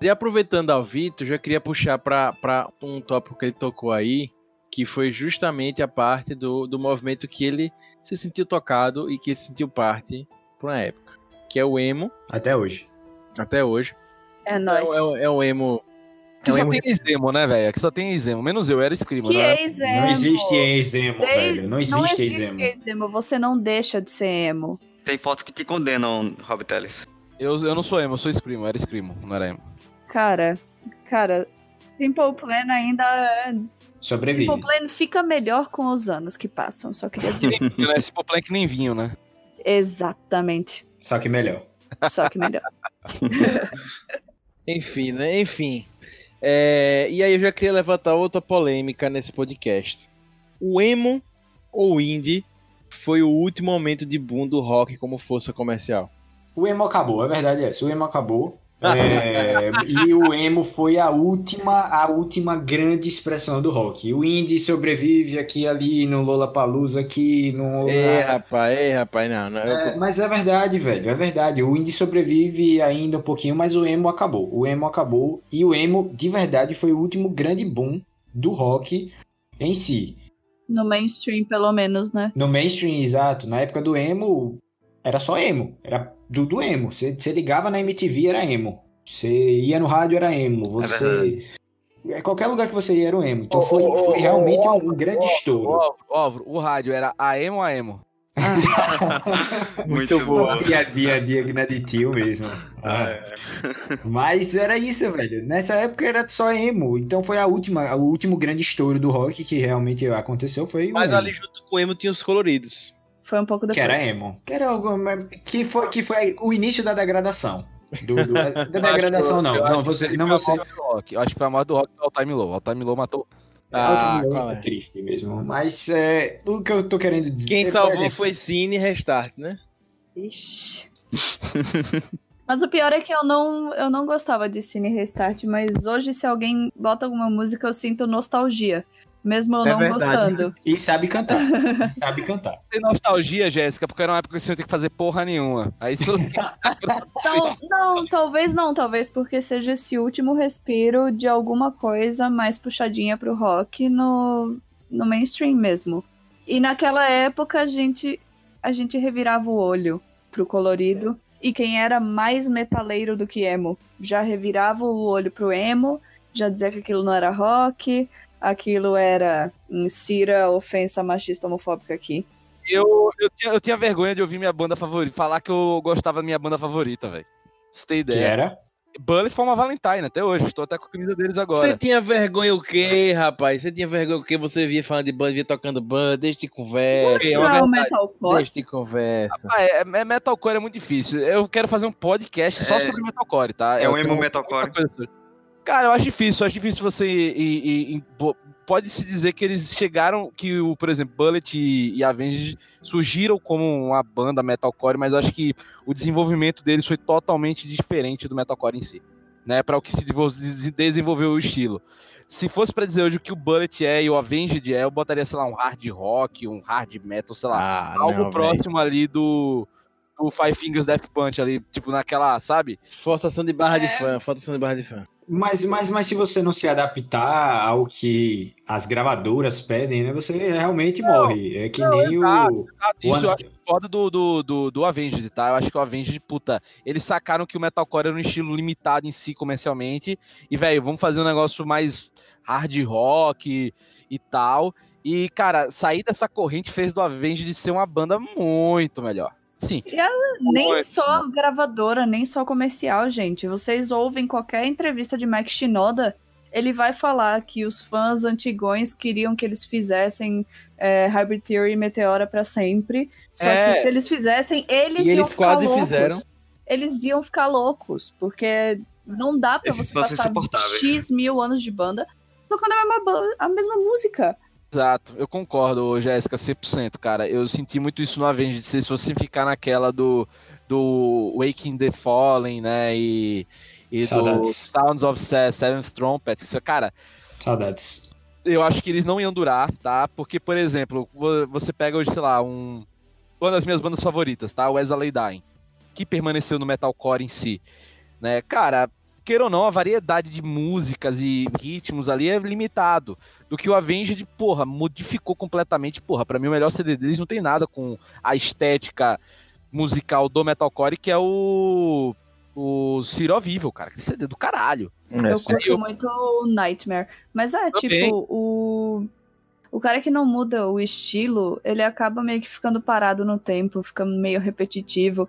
E aproveitando ao Vitor, já queria puxar para um tópico que ele tocou aí, que foi justamente a parte do, do movimento que ele se sentiu tocado e que ele sentiu parte por uma época, que é o emo. Até hoje. Até hoje. É nóis. É, é, é o emo. Que É um só emo- tem ex-emo, né, velho? Que só tem ex-emo. Menos eu, era escrimo, Que não era? ex-emo. Não existe ex-emo, velho. Não Não existe existe ex-emo. ex-emo. Você não deixa de ser emo. Tem fotos que te condenam, Rob Teles. Eu, eu não sou emo, eu sou escrimo. Era escrimo, não era emo. Cara, cara, Simple Plan ainda. é- Sobrevive. Simple Plan fica melhor com os anos que passam, só queria dizer. Que nem vinho, né? Esse poplan que nem vinho, né? Exatamente. Só que melhor. Só que melhor. *laughs* Enfim, né? Enfim. É, e aí eu já queria levantar outra polêmica nesse podcast. O emo ou indie foi o último momento de boom do rock como força comercial? O emo acabou, a verdade é essa. O emo acabou. É, e o emo foi a última, a última grande expressão do rock. O indie sobrevive aqui ali no Lollapalooza aqui no É, rapaz, é, rapaz, não. não É, mas é verdade, velho, é verdade. O indie sobrevive ainda um pouquinho, mas o emo acabou. O emo acabou e o emo, de verdade, foi o último grande boom do rock em si. No mainstream, pelo menos, né? No mainstream, exato. Na época do emo, era só emo. Era do, do emo. Você você ligava na MTV, era emo. Você ia no rádio, era emo. Você. É, qualquer lugar que você ia era o emo. Então foi, foi realmente um grande estouro. Ó, Óvro, o rádio era a emo ou a emo? *laughs* Muito bom. Piadinha digna de tio mesmo. Ah. Mas era isso, velho. Nessa época era só emo. Então foi a última, o último grande estouro do rock que realmente aconteceu foi o Mas emo. ali junto com o emo tinha os coloridos. Foi um pouco Que depois. era emo. Que era algo, que foi, que foi o início da degradação. Do, do- da *laughs* degradação não. Eu Não, acho você, que não foi a você. rock. Eu acho que foi a morte do rock do All Time Low. All Time Low matou. Ah, qual é triste mesmo. Mas é, o que eu tô querendo dizer. Quem salvou exemplo, foi Cine Restart, né? Ixi. Mas o pior é que eu não, eu não gostava de Cine Restart, mas hoje, se alguém bota alguma música, eu sinto nostalgia. Mesmo eu É não verdade. gostando. E sabe cantar. e *laughs* sabe cantar. Tem nostalgia, Jéssica, porque era uma época que você não tinha que fazer porra nenhuma. Aí *laughs* isso. Então, não, talvez não, talvez porque seja esse último respiro de alguma coisa mais puxadinha pro rock no, no mainstream mesmo. E naquela época a gente, a gente revirava o olho pro colorido. E quem era mais metaleiro do que emo já revirava o olho pro emo, já dizia que aquilo não era rock, aquilo era insira ofensa machista homofóbica aqui. eu, eu, tinha, eu tinha vergonha de ouvir minha banda favorita. Falar que eu gostava da minha banda favorita, velho. Você tem Que ideia? era. Bullet foi uma Valentine até hoje. Estou até com a camisa deles Você agora. tinha vergonha o quê, rapaz? Você tinha vergonha o quê? Você via falando de banda, via tocando banda, deixa de conversa. É Não é metalcore? Deixa de conversa. Ah, é, é metalcore é muito difícil. Eu quero fazer um podcast só É. sobre metalcore, tá? É Eu o emo tenho metalcore. Cara, eu acho difícil. Eu acho difícil você ir- ir- bo- pode-se dizer que eles chegaram, que o, por exemplo, Bullet e, e Avenged surgiram como uma banda metalcore, mas eu acho que o desenvolvimento deles foi totalmente diferente do metalcore em si, né? Para o que se desenvolveu o estilo. Se fosse para dizer hoje o que o Bullet é e o Avenged é, eu botaria, sei lá, um hard rock, um hard metal, sei lá, Ah, algo não, próximo ali do, do Five Fingers Death Punch ali, tipo naquela, sabe? Forçação de barra de É. fã, forçação de barra de fã. Mas, mas, mas se você não se adaptar ao que as gravadoras pedem, né? Você realmente morre. É que nem o. Isso eu acho foda do, do, do, do Avenged, tá? Eu acho que o Avenged, puta, eles sacaram que o metalcore era um estilo limitado em si comercialmente. E, velho, vamos fazer um negócio mais hard rock e tal. E, cara, sair dessa corrente fez do Avenged ser uma banda muito melhor. Sim. Nem Muito só gravadora, nem só comercial, gente. Vocês ouvem qualquer entrevista de Mike Shinoda, ele vai falar que os fãs antigões queriam que eles fizessem é, Hybrid Theory e Meteora pra sempre. Só É. que se eles fizessem, eles E iam eles ficar quase loucos. fizeram. Eles iam ficar loucos, porque não dá pra Esses você passar. X mil anos de banda tocando a mesma, a mesma música. Exato, eu concordo, Jéssica, 100%, cara. Eu senti muito isso no Avenged, se fosse ficar naquela do, do Waking the Fallen, né, e, e do Saudades. Sounds of Se- Seventh Trumpet. Cara, Saudades. eu acho que eles não iam durar, tá? Porque, por exemplo, vo- você pega hoje, sei lá, um, uma das minhas bandas favoritas, tá? Lay Dying, que permaneceu no metalcore em si, né? Cara, queira ou não, a variedade de músicas e ritmos ali é limitado. Do que o Avenged, porra, modificou completamente. Porra, pra mim o melhor CD deles não tem nada com a estética musical do metalcore, que é o o Ciro Evil, cara. Que CD do caralho. É, Eu curto muito o Nightmare. Mas é, Também. tipo, o. O cara que não muda o estilo, ele acaba meio que ficando parado no tempo, fica meio repetitivo.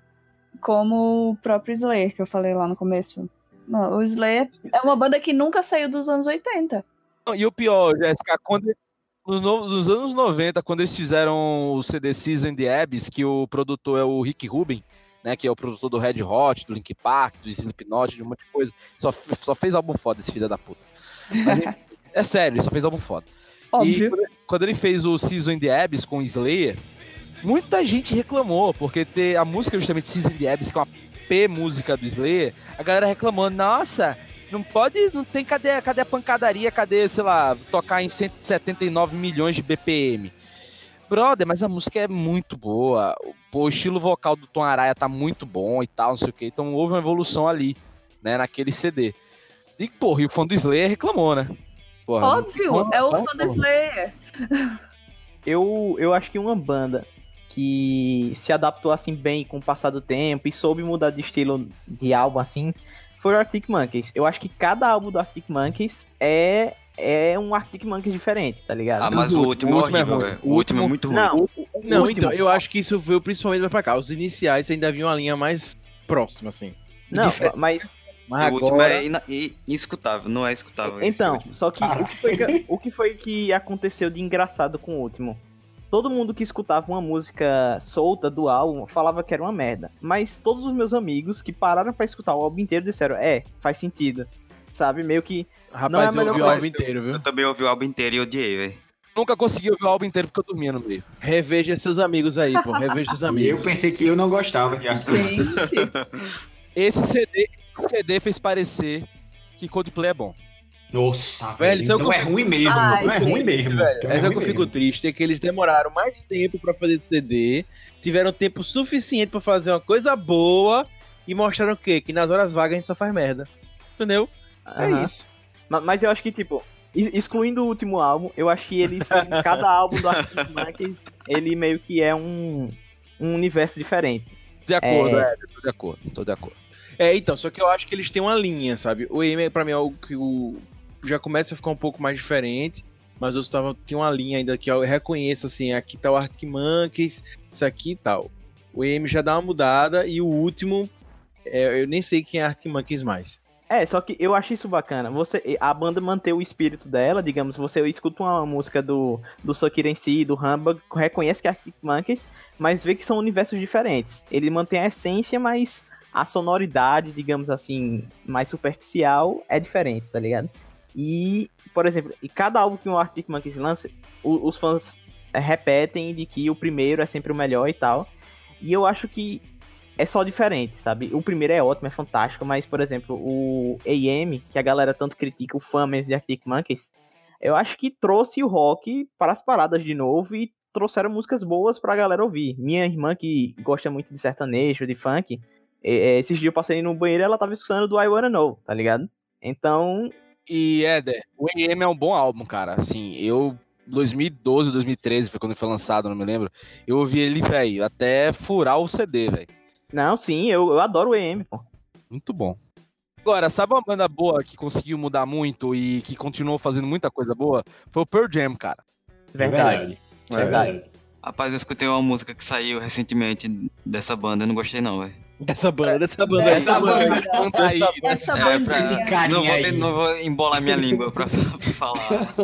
Como o próprio Slayer, que eu falei lá no começo. Não, o Slayer é uma banda que nunca saiu dos anos 80. Não, E o pior, Jéssica, quando nos, no- nos anos 90, quando eles fizeram o CD Season the Abyss, que o produtor é o Rick Rubin, né, que é o produtor do Red Hot, do Link Park, do Slipknot, de um monte de coisa, só, só fez álbum foda esse filho da puta. Ele- *laughs* é sério, ele só fez álbum foda. E Óbvio. quando, quando ele fez o Season the Abyss com o Slayer, muita gente reclamou, porque ter a música justamente Season the Abyss, que é uma P música do Slayer, a galera reclamando, nossa, não pode, não tem, cadê, cadê a pancadaria, cadê, sei lá, tocar em 179 milhões de BPM. Brother, mas a música é muito boa, Pô, o estilo vocal do Tom Araya tá muito bom e tal, não sei o que, então houve uma evolução ali, né, naquele CD. E, porra, e o fã do Slayer reclamou, né? Porra, Óbvio, como- é o fã do. Slayer. Eu, eu acho que uma banda que se adaptou assim bem com o passar do tempo e soube mudar de estilo de álbum assim foi o Arctic Monkeys. Eu acho que cada álbum do Arctic Monkeys é é um Arctic Monkeys diferente, tá ligado? Ah, mas o último é último é horrível, ruim. velho. O O último é último- muito ruim. Não, o- o Não, último- então, eu acho que isso veio principalmente pra cá. Os iniciais ainda vinham uma linha mais próxima, assim. Não, diferente. mas Mas o último agora... é ina- i- inescutável, não é escutável. Então, último. só que o que, foi que o que foi que aconteceu de engraçado com o último? Todo mundo que escutava uma música solta do álbum falava que era uma merda. Mas todos os meus amigos que pararam pra escutar o álbum inteiro disseram: É, faz sentido. Sabe? Meio que. Rapaz, não é a eu melhor ouvi o álbum inteiro, viu? Eu também ouvi o álbum inteiro e odiei, velho. Nunca consegui ouvir o álbum inteiro porque eu dormia no meio. Reveja seus amigos aí, pô. Reveja seus E *laughs* eu amigos. pensei que eu não gostava de. Gente. *laughs* Esse CD, esse CD fez parecer que Coldplay é bom. Nossa, Velho, velho. isso é é ruim mesmo. Ai, não é ruim gente. mesmo. Velho, Então é essa ruim que eu fico mesmo. triste é que eles demoraram mais tempo pra fazer CD, tiveram tempo suficiente pra fazer uma coisa boa e mostraram o quê? Que nas horas vagas a gente só faz merda. Entendeu? É isso. Ma- Mas eu acho que, tipo, ex- excluindo o último álbum, eu acho que eles. *laughs* cada álbum do Arctic Monkeys, ele meio que é um, um universo diferente. De acordo, É. é, tô de acordo, tô de acordo. É, então, só que eu acho que eles têm uma linha, sabe? O EM, pra mim, é o que o... já começa a ficar um pouco mais diferente, mas os tava, tem uma linha ainda que eu reconheço, assim, aqui tá o Arctic Monkeys, isso aqui e tal. O EM já dá uma mudada e o último, é, eu nem sei quem é Arctic Monkeys mais. É, só que eu acho isso bacana. Você, a banda manter o espírito dela, digamos, você escuta uma música do, do Sokira em si, do Humbug, reconhece que é Arctic Monkeys, mas vê que são universos diferentes. Ele mantém a essência, mas a sonoridade, digamos assim, mais superficial é diferente, tá ligado? E, por exemplo, e cada álbum que um Arctic Monkeys lança, o- os fãs é, repetem de que o primeiro é sempre o melhor e tal. E eu acho que é só diferente, sabe? O primeiro é ótimo, é fantástico, mas, por exemplo, o AM, que a galera tanto critica, o fã mesmo de Arctic Monkeys, eu acho que trouxe o rock para as paradas de novo e trouxeram músicas boas pra galera ouvir. Minha irmã, que gosta muito de sertanejo, de funk, é, é, esses dias eu passei no banheiro e ela tava escutando do I Wanna Know, tá ligado? Então, E, Éder, o EM é um bom álbum, cara. Assim, eu. 2012, 2013 foi quando ele foi lançado, não me lembro. Eu ouvi ele, velho, até furar o CD, velho. não, sim, eu, eu adoro o EM, pô. Muito bom. Agora, sabe uma banda boa que conseguiu mudar muito e que continuou fazendo muita coisa boa? Foi o Pearl Jam, cara. Verdade. Verdade. verdade. Rapaz, eu escutei uma música que saiu recentemente dessa banda, eu não gostei não, velho. Dessa banda, dessa banda. Dessa Essa banda. banda. Aí? Essa É, pra- Não vou, ter- não vou embolar minha língua pra, *laughs* pra falar.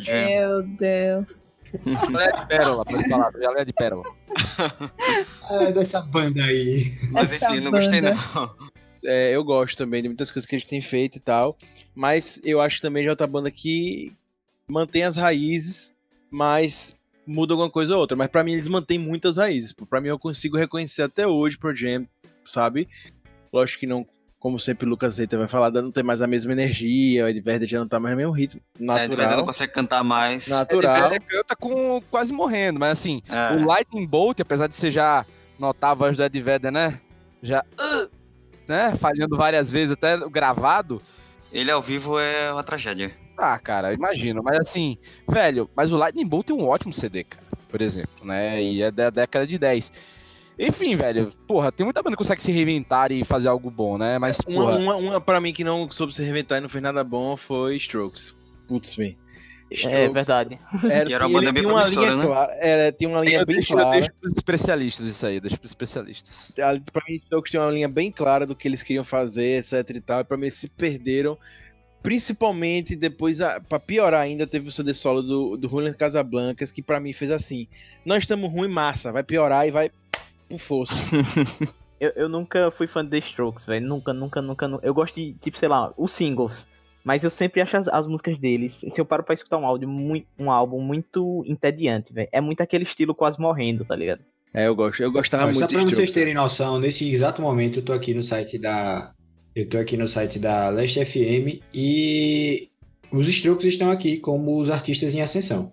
Jam. Meu Deus. Jalé de pérola, pode falar. Jalé de pérola. *laughs* É dessa banda aí. Mas Essa enfim, não gostei banda. não. É, eu gosto também de muitas coisas que eles têm feito e tal. Mas eu acho também de outra banda que mantém as raízes, mas muda alguma coisa ou outra. Mas pra mim eles mantêm muitas raízes. Pra mim eu consigo reconhecer até hoje Pearl Jam, sabe? Lógico que não, como sempre o Lucas Reiter vai falar, não tem mais a mesma energia, o Ed Vedder já não tá mais no mesmo ritmo. É, Natural. não consegue cantar mais. natural. Ele canta com quase morrendo, mas assim, É. o Lightning Bolt, apesar de você já notar a voz do Ed Vedder, né? Já. Né? Falhando várias vezes, até o gravado. Ele ao vivo é uma tragédia. Ah, cara, imagino. Mas assim, velho, mas o Lightning Bolt tem um ótimo CD, cara, por exemplo, né? E é da década de 10. Enfim, velho, porra, tem muita banda que consegue se reinventar e fazer algo bom, né? Mas, Uma, porra, uma, uma pra mim que não soube se reinventar e não fez nada bom foi Strokes. Putz, bem. É verdade. Era, E era uma banda bem uma linha né? clara, era, tinha uma linha eu bem deixo, eu clara. deixo pros especialistas isso aí, deixo pros especialistas. Ali, Pra mim, Strokes tinha uma linha bem clara do que eles queriam fazer, etc e tal. E pra mim, eles se perderam. Principalmente depois, a- pra piorar ainda, teve o CD solo do, do Julian Casablancas, que pra mim fez assim: Nós estamos ruim, massa, vai piorar e vai pro fosso. *laughs* Eu, eu nunca fui fã de The Strokes, velho. Nunca, nunca, nunca, nu- Eu gosto de, tipo, sei lá, os singles. Mas eu sempre acho as, as músicas deles. Se eu paro pra escutar um áudio, muito, um álbum muito entediante, velho. É muito aquele estilo quase morrendo, tá ligado? É, eu gosto, eu gostava Mas muito só pra vocês terem noção, nesse exato momento eu tô aqui no site da. Eu tô aqui no site da Leste FM e os Strokes estão aqui como os artistas em ascensão.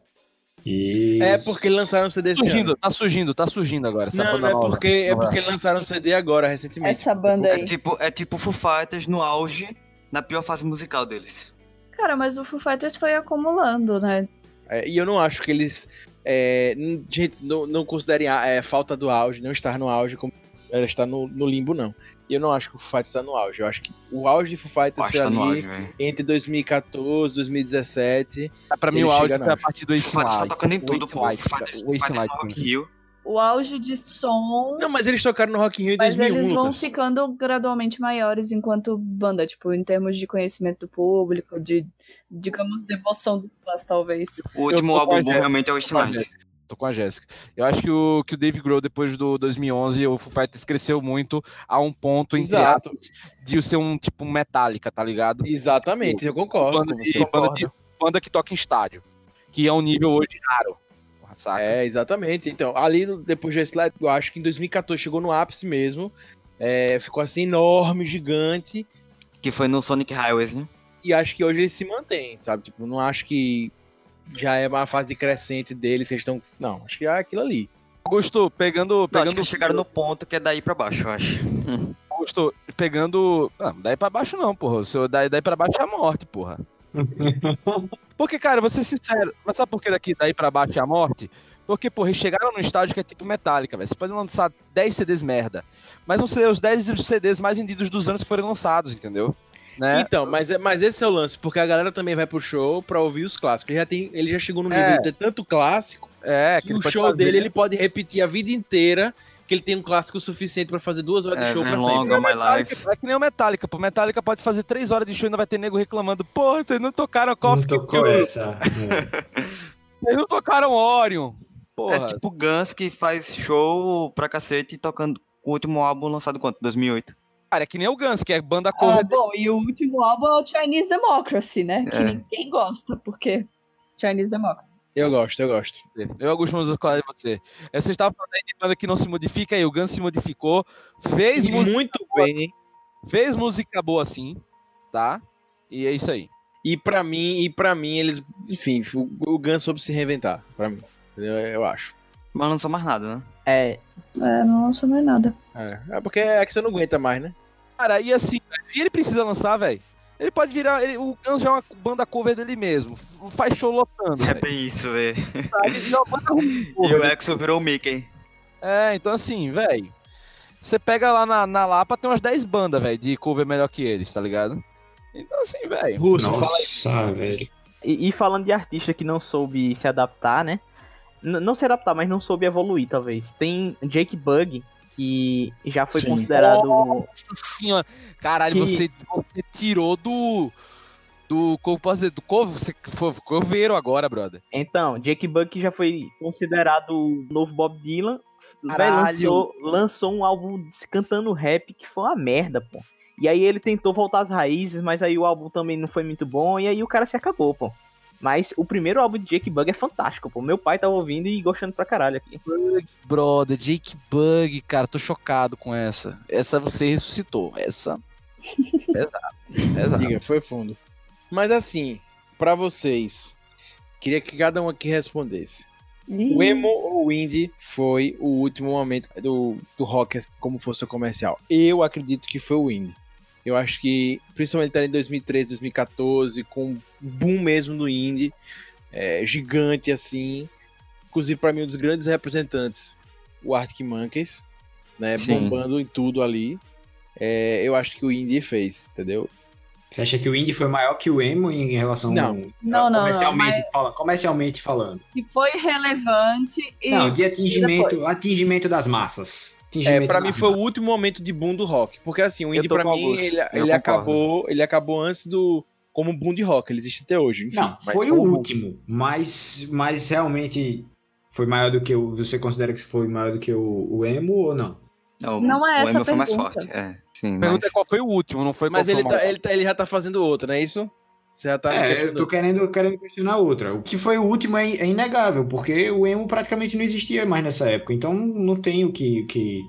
E. É porque lançaram o CD esse Surgindo, ano. tá surgindo, tá surgindo agora. Essa Não, banda é nova. porque, é porque lançaram o CD agora, recentemente. Essa banda É aí. tipo, é tipo Foo Fighters no auge, na pior fase musical deles. Cara, mas o Foo Fighters foi acumulando, né? É, e eu não acho que eles. É, não, não considerem a é, falta do auge, não estar no auge como ela está no, no limbo, não. E eu não acho que o Foo Fighters está no auge. Eu acho que o auge de Foo Fighters foi tá ali auge, entre 2014 2017. Pra mim, o chega foi a partir do Ace Fighters tá Light. tocando em O tudo, Ace pô. Light, o Ace Light. O auge de som. Não, mas eles tocaram no Rock in Rio em Mas 2001, eles vão Lucas. ficando gradualmente maiores enquanto banda, tipo, em termos de conhecimento do público, de, digamos, devoção do fãs, talvez. O último álbum bom realmente é o Tô com a Eastlight. Jéssica. Tô com a Jéssica. Eu acho que o, que o Dave Grohl, depois do 2011, o Foo Fighters cresceu muito a um ponto, entre Exato. aspas, de ser um tipo Metallica, tá ligado? Exatamente, eu concordo Banda com de, você. banda, de, banda que toca em estádio. Que é um nível hoje raro. Saca? É, exatamente. Então, ali no- depois do Slide, eu acho que em 2014 chegou no ápice mesmo. É, ficou assim enorme, gigante. Que foi no Sonic Highways, né? E acho que hoje eles se mantêm, sabe? Tipo, não acho que já é uma fase crescente deles, que eles estão. Não, acho que é aquilo ali. Augusto, pegando. Não, acho que pegando eles chegaram no ponto que é daí pra baixo, eu acho. *laughs* Augusto, pegando. Não, daí pra baixo não, porra. O seu daí, daí pra baixo é a morte, porra. *laughs* Porque, cara, vou ser sincero, mas sabe por que daqui daí pra baixo é a morte? Porque, porra, eles chegaram num estágio que é tipo Metallica, velho. Você pode lançar 10 CDs merda. Mas vão ser os 10 CDs mais vendidos dos anos que forem lançados, entendeu? Né? Então, mas, é- mas esse é o lance, porque a galera também vai pro show pra ouvir os clássicos. Ele já, tem, ele já chegou no nível É. de ter tanto clássico É, que ele o show fazer- dele ele pode repetir a vida inteira, que ele tem um clássico suficiente pra fazer duas horas de É, show pra sempre. My Metallica, Life. é que nem o Metallica, pô. Metallica pode fazer 3 horas de show e ainda vai ter nego reclamando. Porra, vocês não tocaram Não Coffee tocou essa. É. *laughs* Vocês não tocaram Orion. Porra. É tipo Guns que faz show pra cacete tocando o último álbum lançado quanto? 2008. Cara, é que nem o Guns, que é banda cover. Ah, bom, e o último álbum é o Chinese Democracy, né? Que É. ninguém gosta, porque Chinese Democracy. Eu gosto, eu gosto. Eu, Augusto, vamos falar de você. É, Você estava falando aí de banda que não se modifica, aí o Guns se modificou, fez, E mu- muito bem. fez música boa assim, tá? E é isso aí. E pra mim, e para mim eles, enfim, o, o Guns soube se reinventar, pra mim. entendeu? Eu acho. Mas não sou mais nada, né? É, É, não lançou mais nada. É, é porque é que você não aguenta mais, né? Cara, e assim, e ele precisa lançar, velho. Ele pode virar. ele- o Guns já é uma banda cover dele mesmo. Faz show lotando. É velho. bem isso, velho. *laughs* É E o Exo virou o Mickey. É, então assim, velho. Você pega lá na, na Lapa, tem umas 10 bandas, velho, de cover melhor que eles, tá ligado? Então assim, velho. Russo, fala. Nossa, velho. E, e falando de artista que não soube se adaptar, né? N- não se adaptar, mas não soube evoluir, talvez. Tem Jake Bug, que já foi Sim. considerado. Nossa senhora. Caralho, Que- você, você tirou do. Do. Como posso dizer? Do cover. Você foi coveiro agora, brother. Então, Jake que já foi considerado o novo Bob Dylan. lançou, lançou um álbum cantando rap que foi uma merda, pô. E aí ele tentou voltar às raízes, mas aí o álbum também não foi muito bom, e aí o cara se acabou, pô. Mas o primeiro álbum de Jake Bug é fantástico, pô. Meu pai tava ouvindo e gostando pra caralho aqui. Brother, Jake Bug, cara, tô chocado com essa. Essa você ressuscitou. Essa. *laughs* Pesado. Pesado. Diga, foi fundo. Mas assim, pra vocês, queria que cada um aqui respondesse. O emo ou o indie foi o último momento do, do rock como fosse comercial? Eu acredito que foi o indie. Eu acho que, principalmente ali em 2013, 2014, com um boom mesmo do indie, é, gigante assim. Inclusive, para mim, um dos grandes representantes, o Arctic Monkeys, né, Sim. bombando em tudo ali. É, eu acho que o indie fez, entendeu? Você acha que o indie foi maior que o emo em relação Não. Não, não, não, comercialmente, mas- fala- comercialmente falando? Que foi relevante e. Não, de atingimento, depois? atingimento das massas. É, pra mim foi o último momento de boom do rock. Porque assim, o indie pra o mim, Augusto. ele, ele acabou, ele acabou antes do como boom de rock, ele existe até hoje. Enfim, Não, foi o boom. último, mas, mas realmente foi maior do que o. Você considera que foi maior do que o, o emo ou não? Não, Não é o essa emo foi mais pergunta. forte. É, sim. A pergunta mas- é qual foi o último, não foi Mas qual ele, foi o tá, ele, tá- ele já tá fazendo outro, não é isso? Você já tá é, eu tô querendo, querendo questionar outra. O que foi o último é, é inegável, porque o emo praticamente não existia mais nessa época, então não tem o que, que,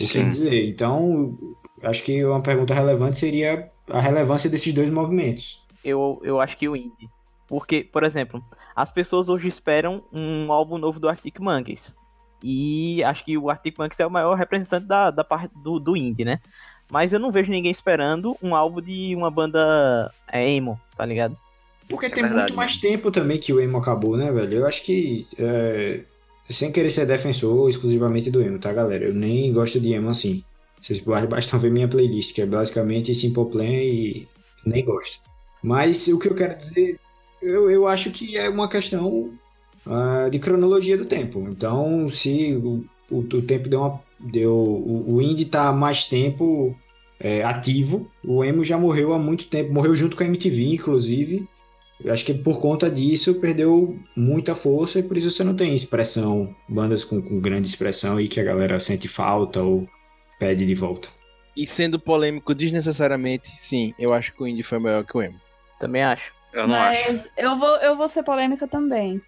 o que dizer. Então, acho que uma pergunta relevante seria a relevância desses dois movimentos. Eu, eu acho que o indie. Porque, por exemplo, as pessoas hoje esperam um álbum novo do Arctic Monkeys. E acho que o Arctic Monkeys é o maior representante da, da parte do, do indie, né? Mas eu não vejo ninguém esperando um álbum de uma banda é, emo, tá ligado? Porque É tem verdade, muito mais mano. tempo também que o emo acabou, né, velho? Eu acho que. é, sem querer ser defensor exclusivamente do emo, tá, galera? Eu nem gosto de emo assim. Vocês bastam ver minha playlist, que é basicamente Simple Plan e nem gosto. Mas o que eu quero dizer, eu, eu acho que é uma questão ah, de cronologia do tempo. Então, se o, o, o tempo deu uma. Deu, o, o indie tá há mais tempo é, ativo, o emo já morreu há muito tempo, morreu junto com a MTV, inclusive. Eu acho que por conta disso perdeu muita força e por isso você não tem expressão, bandas com, com grande expressão e que a galera sente falta ou pede de volta. E sendo polêmico desnecessariamente, sim, eu acho que o indie foi maior que o emo. Também acho. Eu não acho. Mas eu vou, eu vou ser polêmica também.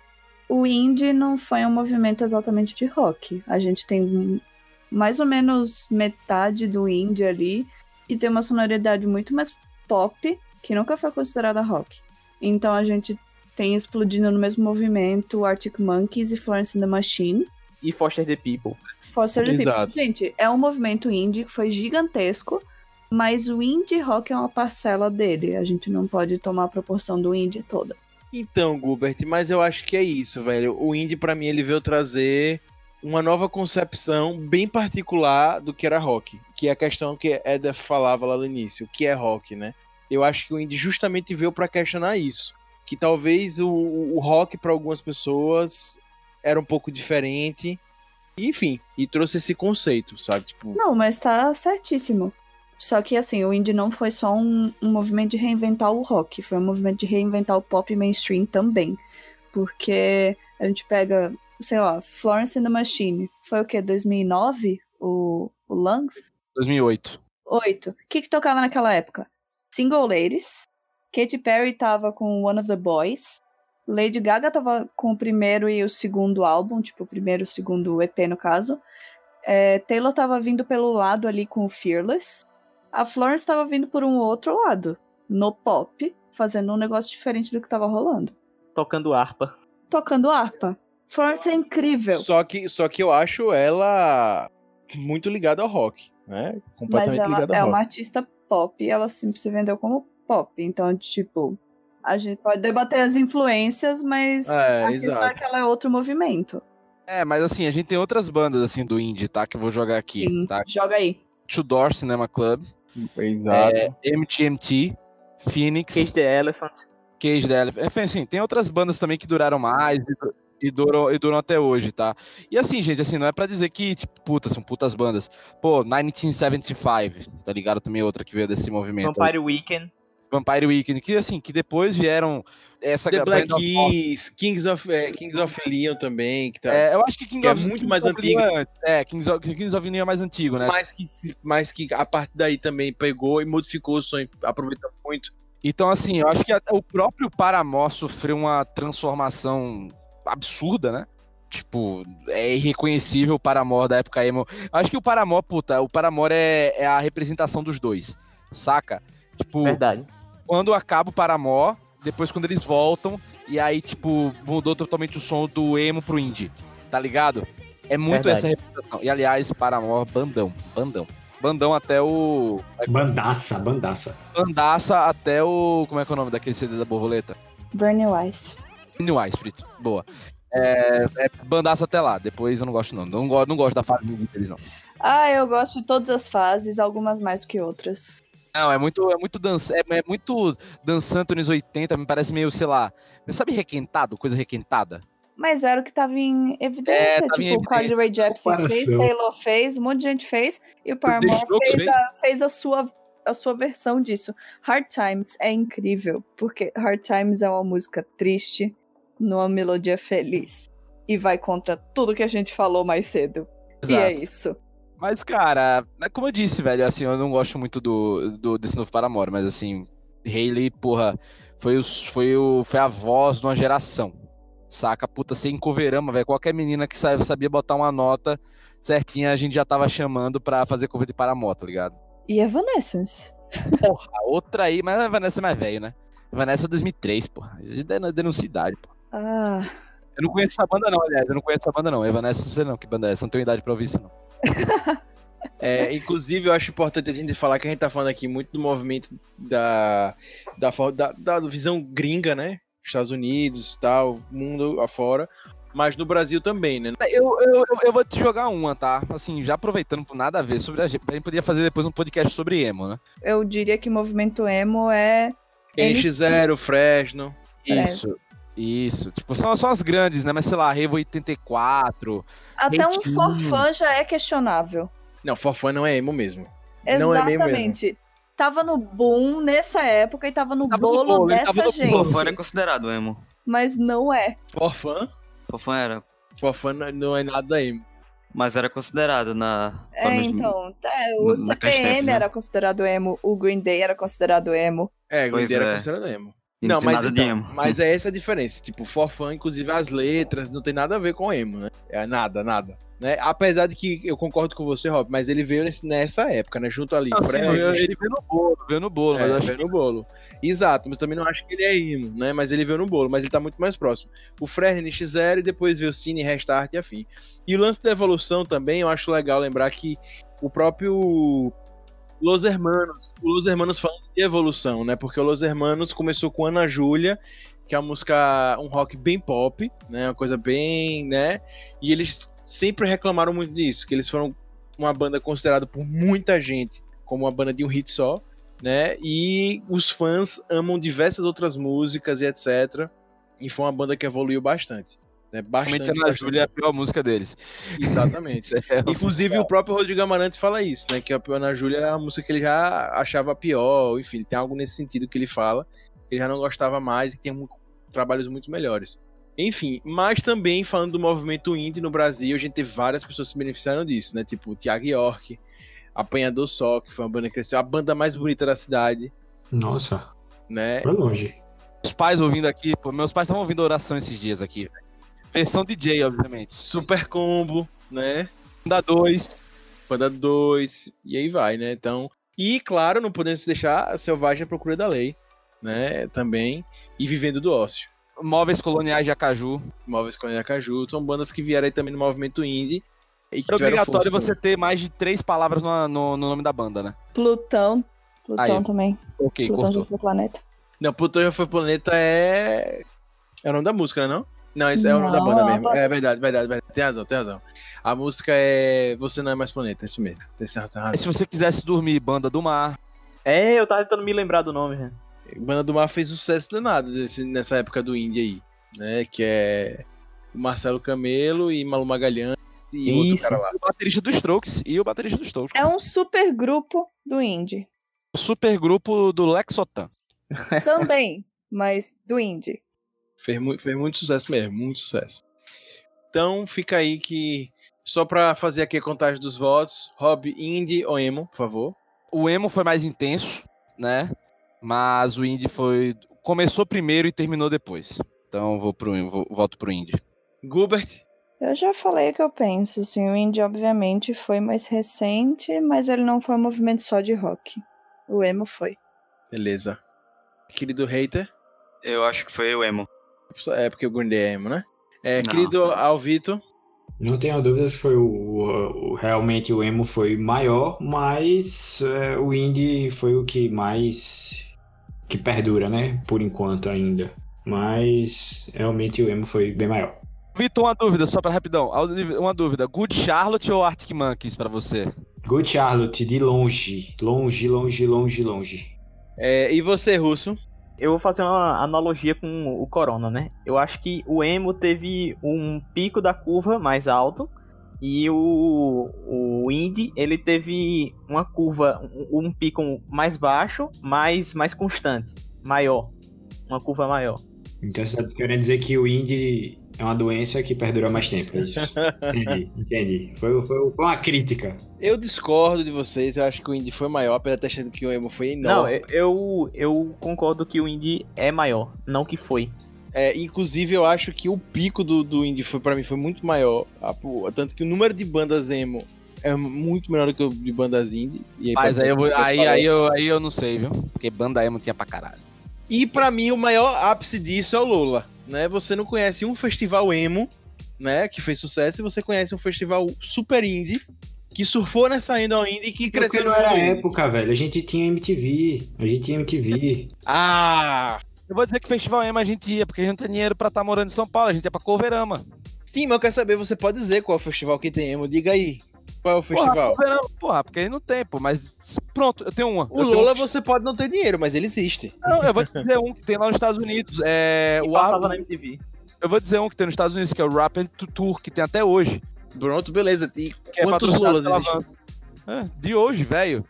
O indie não foi um movimento exatamente de rock. A gente tem um- mais ou menos metade do indie ali e tem uma sonoridade muito mais pop, que nunca foi considerada rock. Então a gente tem explodindo no mesmo movimento Arctic Monkeys e Florence and the Machine. E Foster the People. Foster the People. Exato. Gente, é um movimento indie que foi gigantesco, mas o indie rock é uma parcela dele. A gente não pode tomar a proporção do indie toda. Então, Gilbert, mas eu acho que é isso, velho. O indie, pra mim, ele veio trazer uma nova concepção bem particular do que era rock. Que é a questão que Eda falava lá no início, o que é rock, né? Eu acho que o indie justamente veio pra questionar isso. Que talvez o, o rock para algumas pessoas era um pouco diferente. Enfim, e trouxe esse conceito, sabe? Tipo, Não, mas tá certíssimo. Só que assim, o indie não foi só um, um movimento de reinventar o rock, foi um movimento de reinventar o pop mainstream também. Porque a gente pega, sei lá, Florence and the Machine. Foi o quê? 2009? O, o Lungs? 2008. Oito. O que que tocava naquela época? Single Ladies. Katy Perry tava com One of the Boys. Lady Gaga tava com o primeiro e o segundo álbum, tipo, o primeiro e o segundo EP no caso. É, Taylor tava vindo pelo lado ali com o Fearless. A Florence tava vindo por um outro lado, no pop, fazendo um negócio diferente do que tava rolando. Tocando harpa. Tocando harpa. Florence é incrível, Só que, só que eu acho ela muito ligada ao rock, né? mas Completamente ela ligada é ao uma rock. artista pop e ela sempre se vendeu como pop. Então, tipo, a gente pode debater as influências, mas É, a questão é exato. que ela é outro movimento. É, mas assim, a gente tem outras bandas assim do indie, tá? Que eu vou jogar aqui, Sim, tá? Joga aí. Tudor Cinema Club, Exato. é, MTMT, Phoenix, Cage the Elephant. Cage the Elephant. Enfim, assim, tem outras bandas também que duraram mais e, du- e duram, e duram até hoje, tá? E assim, gente, assim, não é pra dizer que, tipo, puta, são putas bandas. Pô, 1975, tá ligado? Também outra que veio desse movimento. Vampire Weekend. Vampire Weekend, que assim, que depois vieram essa The Black Band of. Keys, Kings of, é, Kings of Leon também, que tá É, eu acho que King Que é of muito Kings mais antigo. é. É, Kings of, Kings of Leon é mais antigo, né? mas que, mas que a partir daí também pegou e modificou o som, aproveitou muito. Então, assim, eu acho que a- o próprio Paramore sofreu uma transformação absurda, né? Tipo, é irreconhecível o Paramore da época emo. Acho que o Paramore, puta, o Paramore é, é a representação dos dois, saca? Tipo, Verdade. quando acaba o Paramore, depois quando eles voltam, e aí, tipo, mudou totalmente o som do emo pro indie, tá ligado? É muito Verdade. essa representação. E, aliás, Paramore, bandão, bandão. Bandão até o... Bandaça, bandaça. Bandaça até o... Como é que é o nome daquele CD da borboleta? Bernie Weiss. New Espírito. Boa. É, é bandaça até lá. Depois eu não gosto, não. Não, go- não gosto da fase deles, não. Ah, eu gosto de todas as fases, algumas mais do que outras. Não, é muito, é muito dança, é, é muito dançante nos 80, me parece meio, sei lá, sabe requentado, coisa requentada? Mas era o que tava em evidência. É, tava em tipo, o Carly Rae Jepsen fez. Taylor fez, um monte de gente fez, e o Paramore fez, fez? a, fez a, sua, a sua versão disso. Hard Times é incrível, porque Hard Times é uma música triste, numa melodia feliz. E vai contra tudo que a gente falou mais cedo. E é isso. Mas, cara, é como eu disse, velho, assim, eu não gosto muito do, do desse novo Paramore, mas assim, Hayley, porra, foi, o, foi, o, foi a voz de uma geração. Saca? Puta, sem coverama, velho. Qualquer menina que sa- sabia botar uma nota certinha, a gente já tava chamando pra fazer cover de Paramore, tá ligado? E Evanescence. Porra, outra aí, mas a Vanessa é mais velho, né? Vanessa é 2003, porra. Isso é denuncia idade, pô. Ah, Eu não conheço essa banda, não, aliás. Eu não conheço essa banda, não. Evanescence, não sei não que banda é essa. Não tenho idade pra ouvir isso, não. *laughs* É, inclusive, eu acho importante a gente falar que a gente tá falando aqui muito do movimento da, da, da, da visão gringa, né? Estados Unidos tal, mundo afora. Mas no Brasil também, né? Eu, eu, eu, eu vou te jogar uma, tá? Assim, já aproveitando por nada a ver sobre a gente. A gente podia fazer depois um podcast sobre emo, né? eu diria que movimento emo é. NX0, Fresno. Isso. Isso. Tipo, são, são as grandes, né? Mas sei lá, Revo 84. Até um Reitinho. forfã já é questionável. Não, Forfã não é emo mesmo. Não é mesmo Exatamente. Tava no boom nessa época e tava no Tava no bolo bolo, ele dessa tava no gente. bolo. Fofão era considerado emo. Mas não é. Forfã? Fofão era. Forfã não não é nada emo. Mas era considerado na. É, forma de- então. é, no- o naqueles CPM né? era considerado emo, o Green Day era considerado emo. É, o Pois Green Day era é. considerado emo. Não, tem mas, nada de então, emo. mas *laughs* é essa a diferença. Tipo, Forfã, inclusive as letras, não tem nada a ver com emo, né? É nada, nada. Né? Apesar de que eu concordo com você, Rob, mas ele veio nesse- nessa época, né? Junto ali. Não, sim, ele veio no bolo, veio no bolo, mas É, eu acho veio no bolo. Exato, mas também não acho que ele é emo, né? Mas ele veio no bolo, mas ele tá muito mais próximo. O Fred NX0 e depois veio o Cine, Restart e afim. E o lance da evolução também, eu acho legal lembrar que o próprio Los Hermanos, o Los Hermanos falando de evolução, né? Porque o Los Hermanos começou com Ana Júlia, que é uma música, um rock bem pop, né? Uma coisa bem, né? E eles sempre reclamaram muito disso, que eles foram uma banda considerada por muita gente como uma banda de um hit só, né? E os fãs amam diversas outras músicas e etc. E foi uma banda que evoluiu bastante. Né? Bastante. Realmente Ana bastante. Júlia é a pior música deles. Exatamente. *laughs* É Inclusive o próprio Rodrigo Amarante fala isso, né? Que a Ana Júlia era uma música que ele já achava pior, enfim, tem algo nesse sentido que ele fala. Ele já não gostava mais e que tem mu- trabalhos muito melhores. Enfim, mas também falando do movimento indie no Brasil, a gente tem várias pessoas que se beneficiaram disso, né? Tipo o Thiago York, Apanhador Só, que foi uma banda que cresceu, a banda mais bonita da cidade, Nossa, né? foi longe. Os pais ouvindo aqui, pô, meus pais estavam ouvindo oração esses dias aqui. Versão DJ, obviamente. Super Combo, né? Da 2. Banda 2, e aí vai, né? Então, e claro, não podemos deixar a Selvagem à Procura da Lei, né? Também, e Vivendo do Ócio. Móveis Coloniais de Acaju. Móveis com Caju, são bandas que vieram aí também no movimento indie. E que É obrigatório força você ter mais de três palavras no, no- no nome da banda, né? Plutão. Plutão Aí. também. Ok, Plutão já cortou. foi planeta. Não, Plutão já foi planeta é. É o nome da música, né? Não? Não, isso é o nome da banda mesmo. É verdade, verdade, verdade. Tem razão, tem razão. A música é Você Não É Mais Planeta, é isso mesmo. Tem razão. Se você quisesse dormir, Banda do Mar. É, eu tava tentando me lembrar do nome, né? Banda do Mar fez sucesso danado desse- nessa época do indie aí, né? Que é o Marcelo Camelo e Malu Magalhães e outro Isso. cara lá. O baterista dos Strokes e o baterista dos Strokes. É um super grupo do indie. O super grupo do Lexotan. Também, mas do indie. Fez, mu- fez muito sucesso mesmo, muito sucesso. Então fica aí que, só pra fazer aqui a contagem dos votos, Rob, Indie ou Emo, por favor. O emo foi mais intenso, né? Mas o indie foi. Começou primeiro e terminou depois. Então eu vou pro, vou, voto pro indie. Gilbert, Eu já falei o que eu penso, assim, o indie obviamente foi mais recente, mas ele não foi um movimento só de rock. O emo foi. beleza. Querido hater, Eu acho que foi o emo. É porque o Day é Emo, né? É, Não. querido Alvito, Não tenho dúvidas que foi o, o- o- realmente o emo foi maior, mas é, o indie foi o que mais que perdura, né? Por enquanto ainda. Mas realmente o emo foi bem maior. Vitor, uma dúvida, só pra rapidão. Uma dúvida. Good Charlotte ou Arctic Monkeys pra você? Good Charlotte, de longe, longe, longe, longe, longe. é, e você, Russo? Eu vou fazer uma analogia com o Corona, né? Eu acho que o emo teve um pico da curva mais alto e o, o indie ele teve uma curva, um, um pico mais baixo, mas mais constante, maior, uma curva maior. Então você tá querendo dizer que o indie é uma doença que perdura mais tempo, é isso? *laughs* entendi, entendi. Foi, foi, uma crítica. Eu discordo de vocês, eu acho que o Indie foi maior, apesar de ter achando que o Emo foi Não, enorme. eu, eu concordo que o indie é maior, não que foi. É, inclusive, eu acho que o pico do, do indie foi para mim foi muito maior. Tanto que o número de bandas emo é muito menor do que o de bandas indie. E aí, Mas aí eu, vou, aí, aí, eu, aí eu não sei, viu? Porque banda emo tinha pra caralho. E pra mim, o maior ápice disso é o Lola. Né? Você não conhece um festival emo, né? Que fez sucesso, e você conhece um festival super indie, que surfou nessa onda indie e que Porque cresceu não no era indie. época, velho. A gente tinha MTV. A gente tinha MTV. Ah! Eu vou dizer que festival emo a gente ia, porque a gente não tem dinheiro pra estar morando em São Paulo, a gente ia pra Coverama. Sim, mas eu quero saber, você pode dizer qual é o festival que tem emo? Diga aí. Qual é o festival? Porra, porra, porque aí não tem, pô, mas pronto, eu tenho uma. O eu tenho Lola um que- você pode não ter dinheiro, mas ele existe. Não, eu vou te dizer um que tem lá nos Estados Unidos. É, E o passava Ar- na MTV. Eu vou dizer um que tem nos Estados Unidos, que é o Rapper Tour, que tem até hoje. Pronto, beleza. E Que é quantos Lolas pela existem? É, de hoje, velho.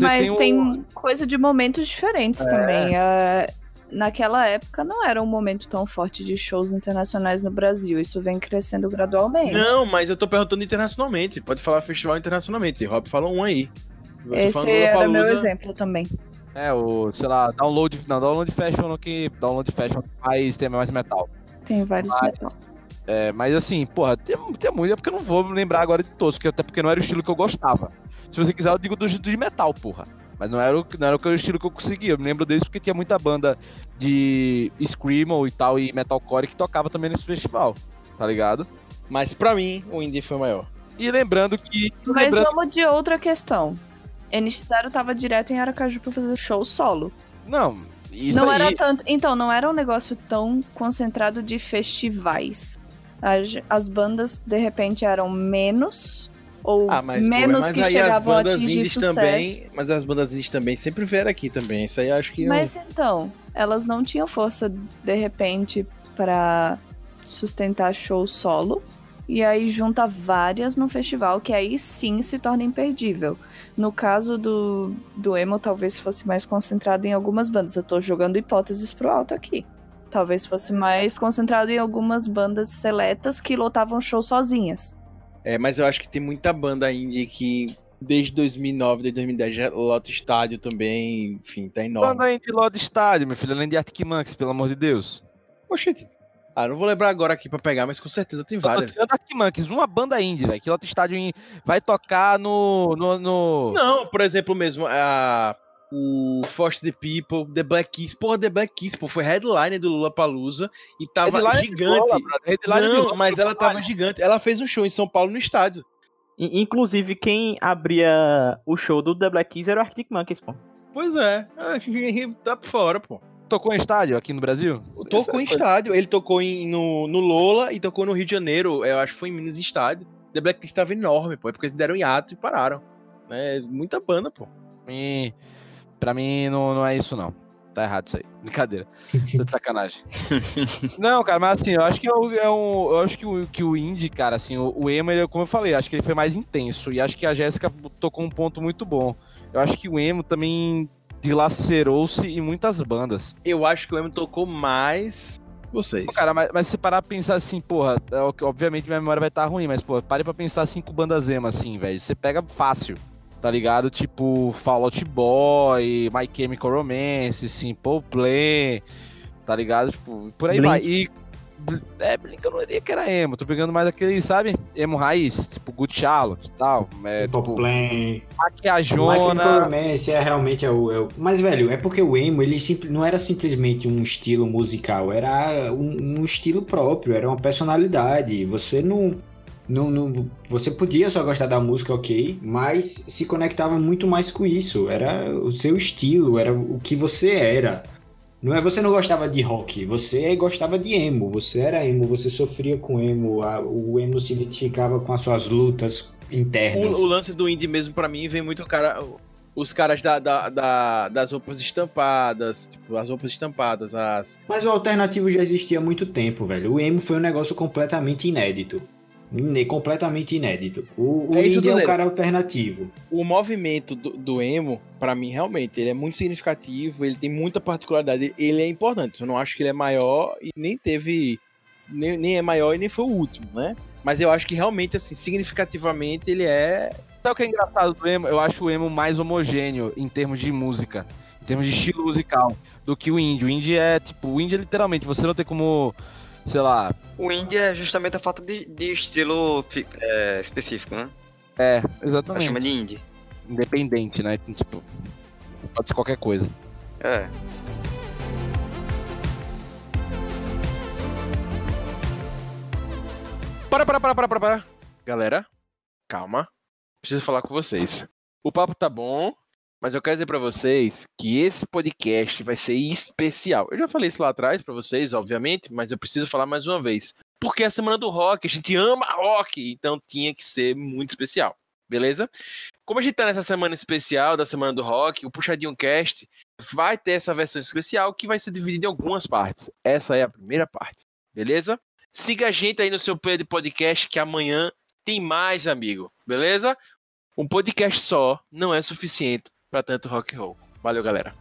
Mas o- tem, coisa de momentos diferentes também. É, naquela época não era um momento tão forte de shows internacionais no Brasil. Isso vem crescendo gradualmente. Não, mas eu tô perguntando internacionalmente. Pode falar festival internacionalmente. Rob falou um aí. Eu Esse era meu exemplo também. É, o, sei lá, Download. Não, Download Fashion que. Download Fashion mais tem mais metal. Tem vários Mas- metal. É, mas assim, porra, tem, tem muito, é porque eu não vou lembrar agora de todos, porque, até porque não era o estilo que eu gostava. Se você quiser, eu digo do, do de metal, porra. Mas não era, o, não era o estilo que eu conseguia. Eu me lembro desse porque tinha muita banda de Screamo e tal, e Metalcore que tocava também nesse festival, tá ligado? Mas pra mim, o Indie foi maior. E lembrando que. Mas lembrando, vamos de outra questão. NX0 tava direto em Aracaju pra fazer show solo. Não, isso não aí. era tanto. Então, não era um negócio tão concentrado de festivais. As, as bandas, de repente, eram menos. Ou Ah, menos que chegavam a atingir sucesso. também, mas as bandas indies também sempre vieram aqui também. Isso aí acho que não- Mas então, elas não tinham força, de repente, pra sustentar show solo. E aí junta várias no festival, que aí sim se torna imperdível. No caso do, do emo, talvez fosse mais concentrado em algumas bandas. Eu tô jogando hipóteses pro alto aqui. Talvez fosse mais concentrado em algumas bandas seletas que lotavam show sozinhas. É, mas eu acho que tem muita banda indie que desde 2009, desde 2010, já lota estádio também, enfim, tá enorme. Banda indie Lord Estádio, meu filho, além de Arctic Monkeys, pelo amor de Deus. Oxente. Ah, não vou lembrar agora aqui pra pegar, mas com certeza tem Eu tô várias. Arctic Monkeys, uma banda indie, velho, que Lota Estádio vai tocar no... no, no... Não, por exemplo, mesmo, a, o Foster the People, The Black Keys. Porra, The Black Keys, pô, foi headline do Lula Palusa e tava Headline de gigante. bola, não, mas ela tava gigante. Ela fez um show em São Paulo no estádio. Inclusive, quem abria o show do The Black Keys era o Arctic Monkeys, pô. Pois é, tá por fora, pô. Tocou em estádio aqui no Brasil? Tocou Essa em coisa. estádio. Ele tocou em- no, no Lola e tocou no Rio de Janeiro. Eu acho que foi em Minas em estádio. The Black Keys tava enorme, pô. É porque eles deram hiato e pararam. É muita banda, pô. mim, pra mim não, não é isso, não. Tá errado isso aí. *laughs* Brincadeira. Tô de sacanagem. *laughs* não, cara, mas assim, eu acho que é, um- é um. Eu acho que o, que o indie, cara, assim, o, o emo, ele, como eu falei, acho que ele foi mais intenso. E acho que a Jéssica tocou um ponto muito bom. Eu acho que o emo também dilacerou-se em muitas bandas. Eu acho que o Emo tocou mais vocês. Pô, Cara, mas, mas se parar pra pensar assim, porra, é obviamente minha memória vai estar ruim, mas, pô, pare pra pensar cinco bandas emo, assim, velho. Você pega fácil, tá ligado? Tipo, Fall Out Boy, My Chemical Romance, Simple Play, tá ligado? Tipo, por aí Blink. vai. E. É, Blink eu não diria que era emo, tô pegando mais aquele, sabe? Emo raiz, tipo Good Charlotte e tal. É, Pop tipo, Plan. My maquiajona. Chemical Romance é realmente é o, é o- Mas, velho, é porque o emo, ele simpli- não era simplesmente um estilo musical, era um, um estilo próprio, era uma personalidade. Você não, não, não- Você podia só gostar da música, ok, mas se conectava muito mais com isso. Era o seu estilo, era o que você era. Não é você não gostava de rock, você gostava de emo, você era emo, você sofria com emo, a- o emo se identificava com as suas lutas internas. O, o lance do indie mesmo, pra mim, vem muito cara. Os caras da, da- da- das roupas estampadas, tipo, as roupas estampadas, as. Mas o alternativo já existia há muito tempo, velho. O emo foi um negócio completamente inédito. Completamente inédito. O, o É indie é um cara alternativo. O movimento do, do emo, pra mim, realmente, ele é muito significativo, ele tem muita particularidade, ele é importante. Eu não acho que ele é maior e nem teve. Nem, nem é maior e nem foi o último, né? Mas eu acho que realmente, assim, significativamente, ele é. Sabe o que é engraçado do emo? Eu acho o emo mais homogêneo em termos de música, em termos de estilo musical, do que o indie. O indie é, tipo, o indie é literalmente, você não tem como, sei lá, O indie é justamente a falta de, de estilo fi- é, específico, né? é, exatamente, chama de indie. independente, né? Então, tipo, pode ser qualquer coisa. É. Para, para, para, para, para, para. Galera, calma. Preciso falar com vocês. O papo tá bom, mas eu quero dizer pra vocês que esse podcast vai ser especial. Eu já falei isso lá atrás pra vocês, obviamente, mas eu preciso falar mais uma vez. Porque é a semana do rock, a gente ama rock, então tinha que ser muito especial. Beleza? Como a gente tá nessa semana especial da semana do rock, o Puxadinho Cast vai ter essa versão especial que vai ser dividida em algumas partes. Essa é a primeira parte. Beleza? Siga a gente aí no seu player de podcast que amanhã tem mais, amigo. Beleza? Um podcast só não é suficiente para tanto rock and roll. Valeu, galera.